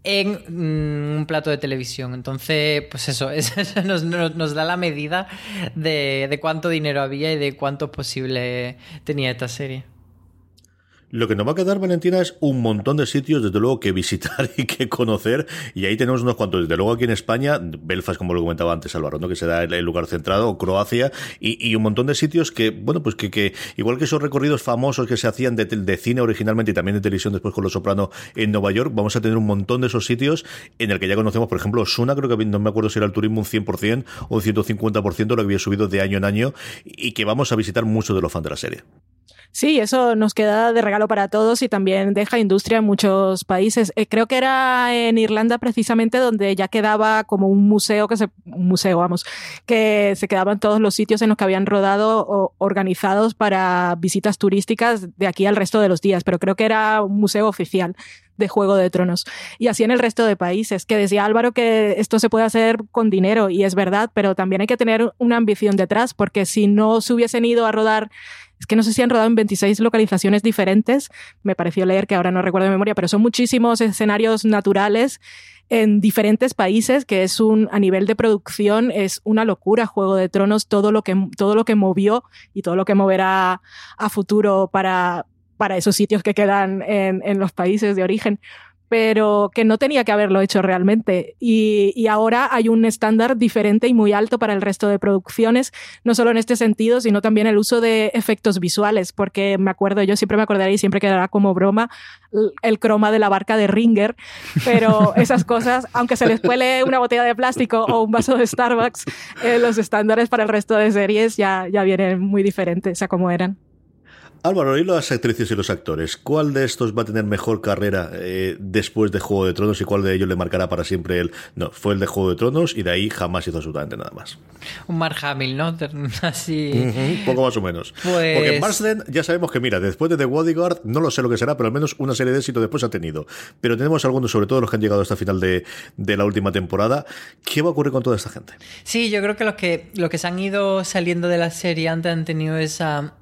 Speaker 2: en mm, un plato de televisión. Entonces, pues eso, eso nos, nos, da la medida de, de cuánto dinero había y de cuánto posible tenía esta serie.
Speaker 1: Lo que nos va a quedar, Valentina, es un montón de sitios, desde luego, que visitar y que conocer. Y ahí tenemos unos cuantos. Desde luego, aquí en España, Belfast, como lo comentaba antes Álvaro, ¿no? que será el lugar centrado, Croacia, y, un montón de sitios que, bueno, pues que, igual que esos recorridos famosos que se hacían de, cine originalmente y también de televisión después con Los Soprano en Nueva York, vamos a tener un montón de esos sitios en el que ya conocemos, por ejemplo, Suna, creo que no me acuerdo si era el turismo un 100% o un 150% lo que había subido de año en año y que vamos a visitar muchos de los fans de la serie.
Speaker 3: Sí, eso nos queda de regalo para todos y también deja industria en muchos países. Eh, creo que era en Irlanda precisamente donde ya quedaba como un museo que se un museo, vamos, que se quedaban todos los sitios en los que habían rodado o organizados para visitas turísticas de aquí al resto de los días, pero creo que era un museo oficial de Juego de Tronos. Y así en el resto de países, que decía Álvaro que esto se puede hacer con dinero, y es verdad, pero también hay que tener una ambición detrás, porque si no se hubiesen ido a rodar es que no sé si han rodado en 26 localizaciones diferentes, me pareció leer que ahora no recuerdo de memoria, pero son muchísimos escenarios naturales en diferentes países, que es un, a nivel de producción, es una locura. Juego de Tronos, todo lo que, todo lo que movió y todo lo que moverá a futuro para, para esos sitios que quedan en, en los países de origen pero que no tenía que haberlo hecho realmente. Y, y, ahora hay un estándar diferente y muy alto para el resto de producciones, no solo en este sentido, sino también el uso de efectos visuales, porque me acuerdo, yo siempre me acordaré y siempre quedará como broma el croma de la barca de Ringer, pero esas cosas, aunque se les cuele una botella de plástico o un vaso de Starbucks, eh, los estándares para el resto de series ya, ya vienen muy diferentes a como eran.
Speaker 1: Álvaro, y las actrices y los actores, ¿cuál de estos va a tener mejor carrera eh, después de Juego de Tronos y cuál de ellos le marcará para siempre el... No, fue el de Juego de Tronos y de ahí jamás hizo absolutamente nada más.
Speaker 2: Un Mark Hamill, ¿no? Así...
Speaker 1: poco más o menos. Pues... Porque Marsden ya sabemos que, mira, después de The Bodyguard, no lo sé lo que será, pero al menos una serie de éxito después ha tenido. Pero tenemos algunos, sobre todo los que han llegado hasta el final de, de la última temporada. ¿Qué va a ocurrir con toda esta gente?
Speaker 2: Sí, yo creo que los que, los que se han ido saliendo de la serie antes han tenido esa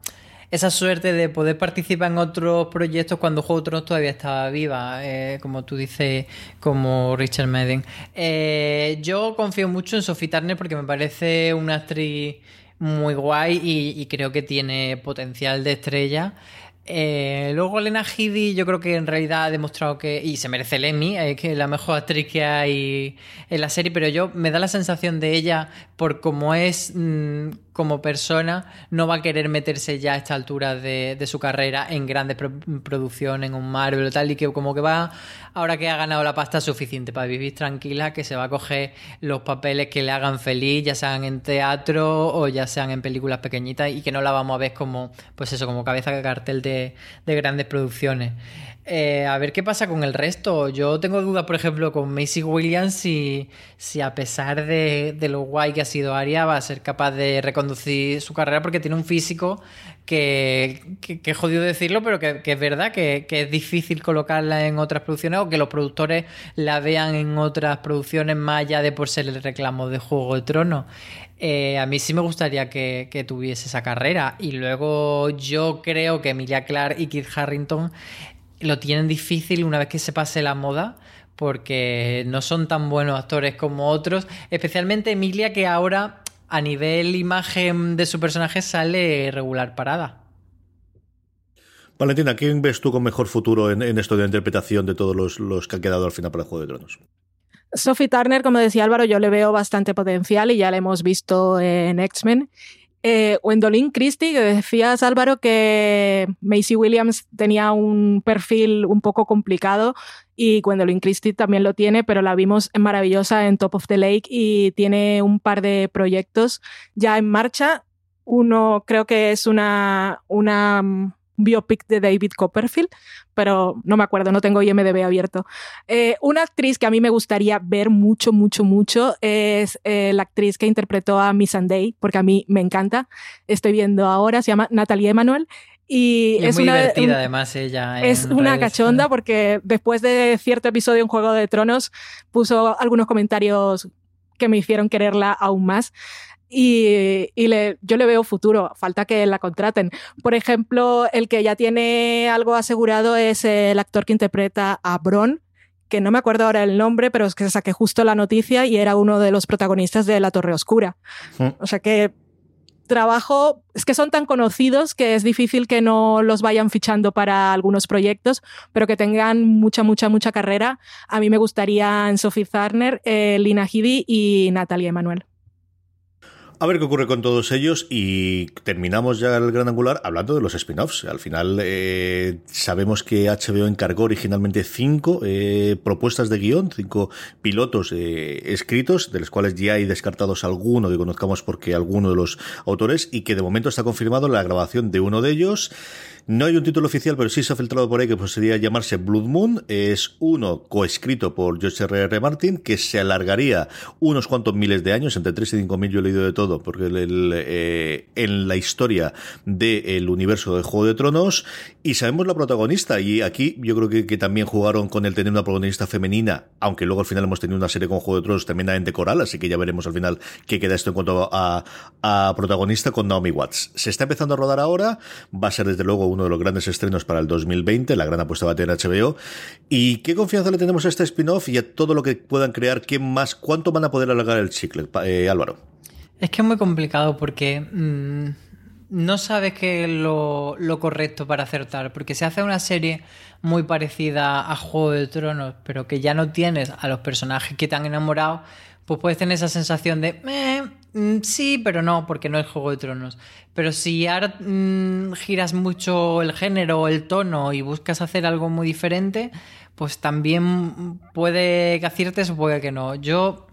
Speaker 2: esa suerte de poder participar en otros proyectos cuando Juego de Tronos todavía estaba viva, eh, como tú dices, como Richard Madden. Eh, yo confío mucho en Sophie Turner porque me parece una actriz muy guay y, y creo que tiene potencial de estrella. Eh, luego Lena Headey yo creo que en realidad ha demostrado que, y se merece el Emmy, eh, que es la mejor actriz que hay en la serie, pero yo me da la sensación de ella, por cómo es mm, como persona, no va a querer meterse ya a esta altura de, su carrera en grandes producciones, en un Marvel o tal, y que como que va, ahora que ha ganado la pasta suficiente para vivir tranquila, que se va a coger los papeles que le hagan feliz, ya sean en teatro o ya sean en películas pequeñitas, y que no la vamos a ver como, pues eso, como cabeza de cartel de de, grandes producciones. Eh, a ver qué pasa con el resto. Yo tengo dudas, por ejemplo, con Macy Williams si, si a pesar de, lo guay que ha sido Aria va a ser capaz de reconducir su carrera porque tiene un físico que, que, que jodido decirlo, pero que, es verdad que, es difícil colocarla en otras producciones o que los productores la vean en otras producciones más allá de por ser el reclamo de Juego de Tronos. Eh, a mí sí me gustaría que, que, tuviese esa carrera. Y luego yo creo que Emilia Clarke y Keith Harrington lo tienen difícil una vez que se pase la moda. Porque no son tan buenos actores como otros. Especialmente Emilia, que ahora a nivel imagen de su personaje sale regular parada.
Speaker 1: Valentina, ¿quién ves tú con mejor futuro en, esto de la interpretación de todos los, los, que han quedado al final para el Juego de Tronos?
Speaker 3: Sophie Turner, como decía Álvaro, yo le veo bastante potencial y ya la hemos visto en X-Men. Eh, Wendolyn Christie, que decías Álvaro que Macy Williams tenía un perfil un poco complicado y Gwendolyn Christie también lo tiene, pero la vimos en maravillosa en Top of the Lake y tiene un par de proyectos ya en marcha. Uno creo que es una, una biopic de David Copperfield, pero no me acuerdo, no tengo IMDB abierto. Eh, una actriz que a mí me gustaría ver mucho, mucho, mucho es eh, la actriz que interpretó a Miss Sunday, porque a mí me encanta. Estoy viendo ahora, se llama Natalie Emanuel. Y,
Speaker 2: es, muy divertida, además, ella.
Speaker 3: Es una cachonda porque después de cierto episodio en Juego de Tronos puso algunos comentarios que me hicieron quererla aún más y, yo le veo futuro, falta que la contraten. Por ejemplo, el que ya tiene algo asegurado es el actor que interpreta a Bron, que no me acuerdo ahora el nombre, pero es que saqué justo la noticia y era uno de los protagonistas de La Torre Oscura. Mm. O sea que trabajo, es que son tan conocidos que es difícil que no los vayan fichando para algunos proyectos, pero que tengan mucha, mucha, mucha carrera. A mí me gustaría en Sophie Zarner, eh, Lina Headey y Natalia Emanuel.
Speaker 1: A ver qué ocurre con todos ellos y terminamos ya el gran angular hablando de los spin-offs. Al final eh, sabemos que HBO encargó originalmente cinco eh, propuestas de guion, cinco pilotos eh, escritos, de los cuales ya hay descartados alguno que conozcamos porque alguno de los autores y que de momento está confirmado la grabación de uno de ellos. No hay un título oficial, pero sí se ha filtrado por ahí que podría llamarse Blood Moon. Es uno coescrito por George R. R. Martin, que se alargaría unos cuantos miles de años, entre 3 y 5 mil yo he leído de todo, porque eh, en la historia del universo de Juego de Tronos, y sabemos la protagonista, y aquí yo creo que, también jugaron con el tener una protagonista femenina, aunque luego al final hemos tenido una serie con Juego de Tronos tremendamente coral, así que ya veremos al final qué queda esto en cuanto a, a protagonista con Naomi Watts. Se está empezando a rodar ahora, va a ser desde luego uno de los grandes estrenos para el 2020, la gran apuesta va HBO. ¿Y qué confianza le tenemos a este spin-off y a todo lo que puedan crear? ¿Qué más? ¿Cuánto van a poder alargar el chicle, eh, Álvaro?
Speaker 2: Es que es muy complicado porque mm, no sabes qué es lo, correcto para acertar. Porque si hace una serie muy parecida a Juego de Tronos, pero que ya no tienes a los personajes que te han enamorado, pues puedes tener esa sensación de, mm, sí, pero no, porque no es Juego de Tronos. Pero si ahora mm, giras mucho el género el tono y buscas hacer algo muy diferente, pues también puede que aciertes o puede que no. Yo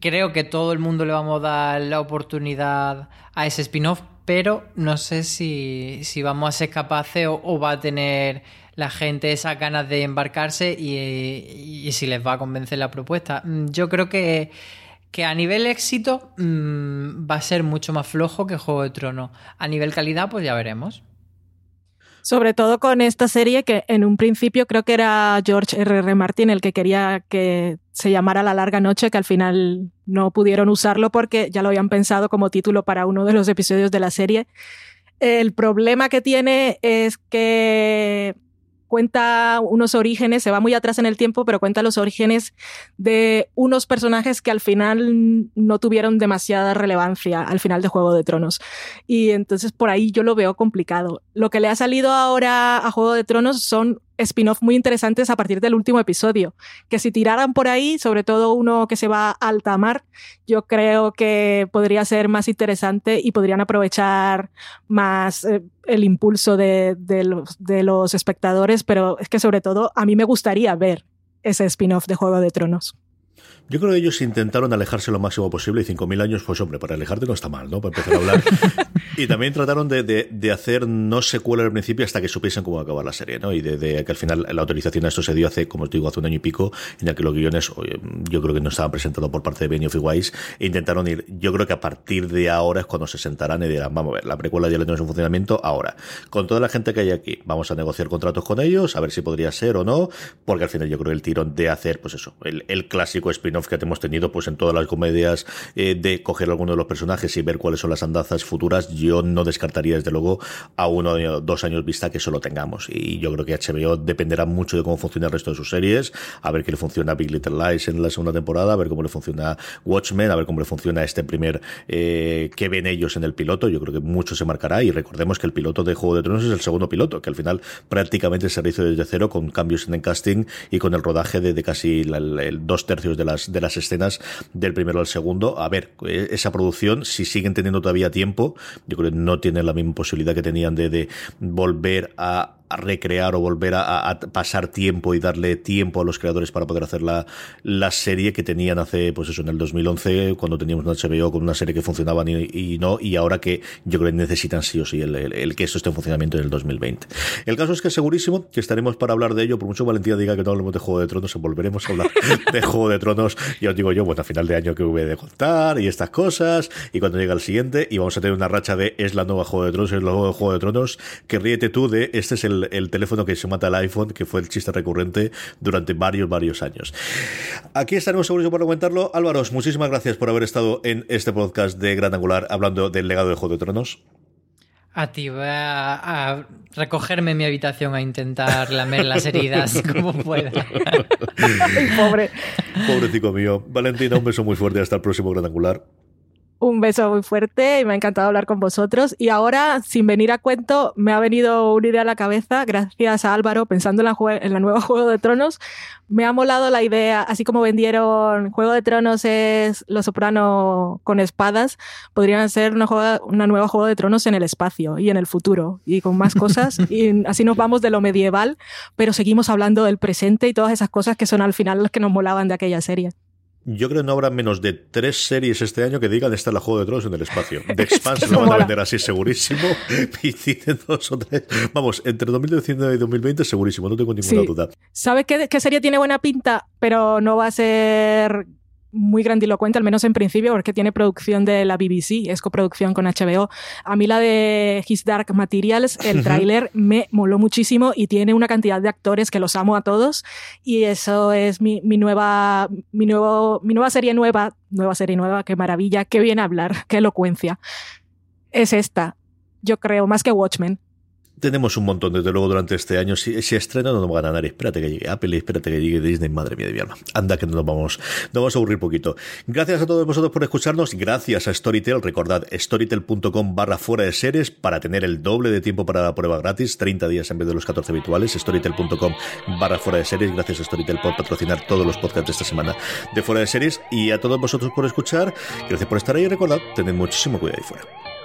Speaker 2: creo que todo el mundo le vamos a dar la oportunidad a ese spin-off, pero no sé si, si, vamos a ser capaces o va a tener la gente esas ganas de embarcarse y, si les va a convencer la propuesta. Mm, yo creo que, que a nivel éxito mm, va a ser mucho más flojo que Juego de Tronos. A nivel calidad, pues ya veremos.
Speaker 3: Sobre todo con esta serie que en un principio creo que era George R. R. Martin el que quería que se llamara La larga noche, que al final no pudieron usarlo porque ya lo habían pensado como título para uno de los episodios de la serie. El problema que tiene es que cuenta unos orígenes, se va muy atrás en el tiempo, pero cuenta los orígenes de unos personajes que al final no tuvieron demasiada relevancia al final de Juego de Tronos. Y entonces por ahí yo lo veo complicado. Lo que le ha salido ahora a Juego de Tronos son spin-off muy interesantes a partir del último episodio. Que si tiraran por ahí, sobre todo uno que se va a alta mar, yo creo que podría ser más interesante y podrían aprovechar más eh, el impulso de, los, de los espectadores, pero es que sobre todo a mí me gustaría ver ese spin-off de Juego de Tronos.
Speaker 1: Yo creo que ellos intentaron alejarse lo máximo posible y 5.000 años, pues hombre, para alejarte no está mal, ¿no? Para empezar a hablar. y también trataron de, de, hacer no secuela al principio hasta que supiesen cómo acabar la serie, ¿no? Y de, que al final la autorización a esto se dio hace, como os digo, hace un año y pico, en el que los guiones yo creo que no estaban presentados por parte de Benioff y Weiss e intentaron ir. Yo creo que a partir de ahora es cuando se sentarán y dirán, vamos a ver, la precuela ya la tenemos en funcionamiento ahora. Con toda la gente que hay aquí, vamos a negociar contratos con ellos, a ver si podría ser o no, porque al final yo creo que el tirón de hacer, pues eso, el, el clásico spin que hemos tenido pues en todas las comedias eh, de coger alguno de los personajes y ver cuáles son las andazas futuras, yo no descartaría desde luego a uno o dos años vista que eso lo tengamos. Y yo creo que HBO dependerá mucho de cómo funciona el resto de sus series, a ver qué le funciona Big Little Lies en la segunda temporada, a ver cómo le funciona Watchmen, a ver cómo le funciona este primer eh, que ven ellos en el piloto. Yo creo que mucho se marcará y recordemos que el piloto de Juego de Tronos es el segundo piloto, que al final prácticamente se hizo desde cero con cambios en el casting y con el rodaje de, casi dos tercios de las, de las escenas del primero al segundo. A ver, eh, esa producción, si siguen teniendo todavía tiempo, yo creo que no tienen la misma posibilidad que tenían de, de volver a recrear o volver a, pasar tiempo y darle tiempo a los creadores para poder hacer la, la, serie que tenían hace, pues eso, en el 2011, cuando teníamos una HBO con una serie que funcionaba y, no, y ahora que yo creo que necesitan sí o sí el, que esto esté en funcionamiento en el 2020. El caso es que segurísimo que estaremos para hablar de ello, por mucho Valentía diga que no hablemos de Juego de Tronos, volveremos a hablar de Juego de Tronos, y os digo yo, bueno, a final de año que voy de contar y estas cosas, y cuando llega el siguiente, y vamos a tener una racha de es la nueva Juego de Tronos, es el nuevo Juego de Tronos, que ríete tú de este es el, el teléfono que se mata el iPhone, que fue el chiste recurrente durante varios, varios años. Aquí estaremos seguros para comentarlo. Álvaros, muchísimas gracias por haber estado en este podcast de Gran Angular hablando del legado de Juego de Tronos.
Speaker 2: A ti, voy a, recogerme en mi habitación a intentar lamer las heridas como pueda.
Speaker 3: Pobre.
Speaker 1: Pobrecito mío. Valentina, un beso muy fuerte. Hasta el próximo Gran Angular
Speaker 3: un beso muy fuerte y me ha encantado hablar con vosotros. Y ahora, sin venir a cuento, me ha venido una idea a la cabeza, gracias a Álvaro, pensando en la, en la nueva Juego de Tronos. Me ha molado la idea, así como vendieron Juego de Tronos es Los Soprano con espadas, podrían ser una, una nueva Juego de Tronos en el espacio y en el futuro y con más cosas. y así nos vamos de lo medieval, pero seguimos hablando del presente y todas esas cosas que son al final las que nos molaban de aquella serie.
Speaker 1: Yo creo que no habrá menos de tres series este año que digan está la Juego de Tronos en el espacio. The Expanse lo van a vender así segurísimo. Y dicen dos o tres. Vamos, entre 2019 y 2020 segurísimo, no tengo ninguna duda.
Speaker 3: ¿Sabes qué, qué serie tiene buena pinta? Pero no va a ser muy grandilocuente, al menos en principio, porque tiene producción de la BBC, es coproducción con HBO. A mí la de His Dark Materials, el tráiler me moló muchísimo y tiene una cantidad de actores que los amo a todos y eso es mi, mi nueva, mi, nuevo, mi nueva serie nueva, nueva serie nueva, qué maravilla, qué bien hablar, qué elocuencia. Es esta, yo creo, más que Watchmen
Speaker 1: tenemos un montón, desde luego, durante este año. Si, si estrena, no nos va a ganar. Espérate que llegue Apple, espérate que llegue Disney. Madre mía de mi. Anda, que nos vamos, nos vamos a aburrir poquito. Gracias a todos vosotros por escucharnos. Gracias a Storytel. Recordad, storytel.com barra fuera de series para tener el doble de tiempo para la prueba gratis. 30 días en vez de los 14 habituales. Storytel.com barra fuera de series. Gracias a Storytel por patrocinar todos los podcasts de esta semana de fuera de series. Y a todos vosotros por escuchar. Gracias por estar ahí. Recordad, tened muchísimo cuidado ahí fuera.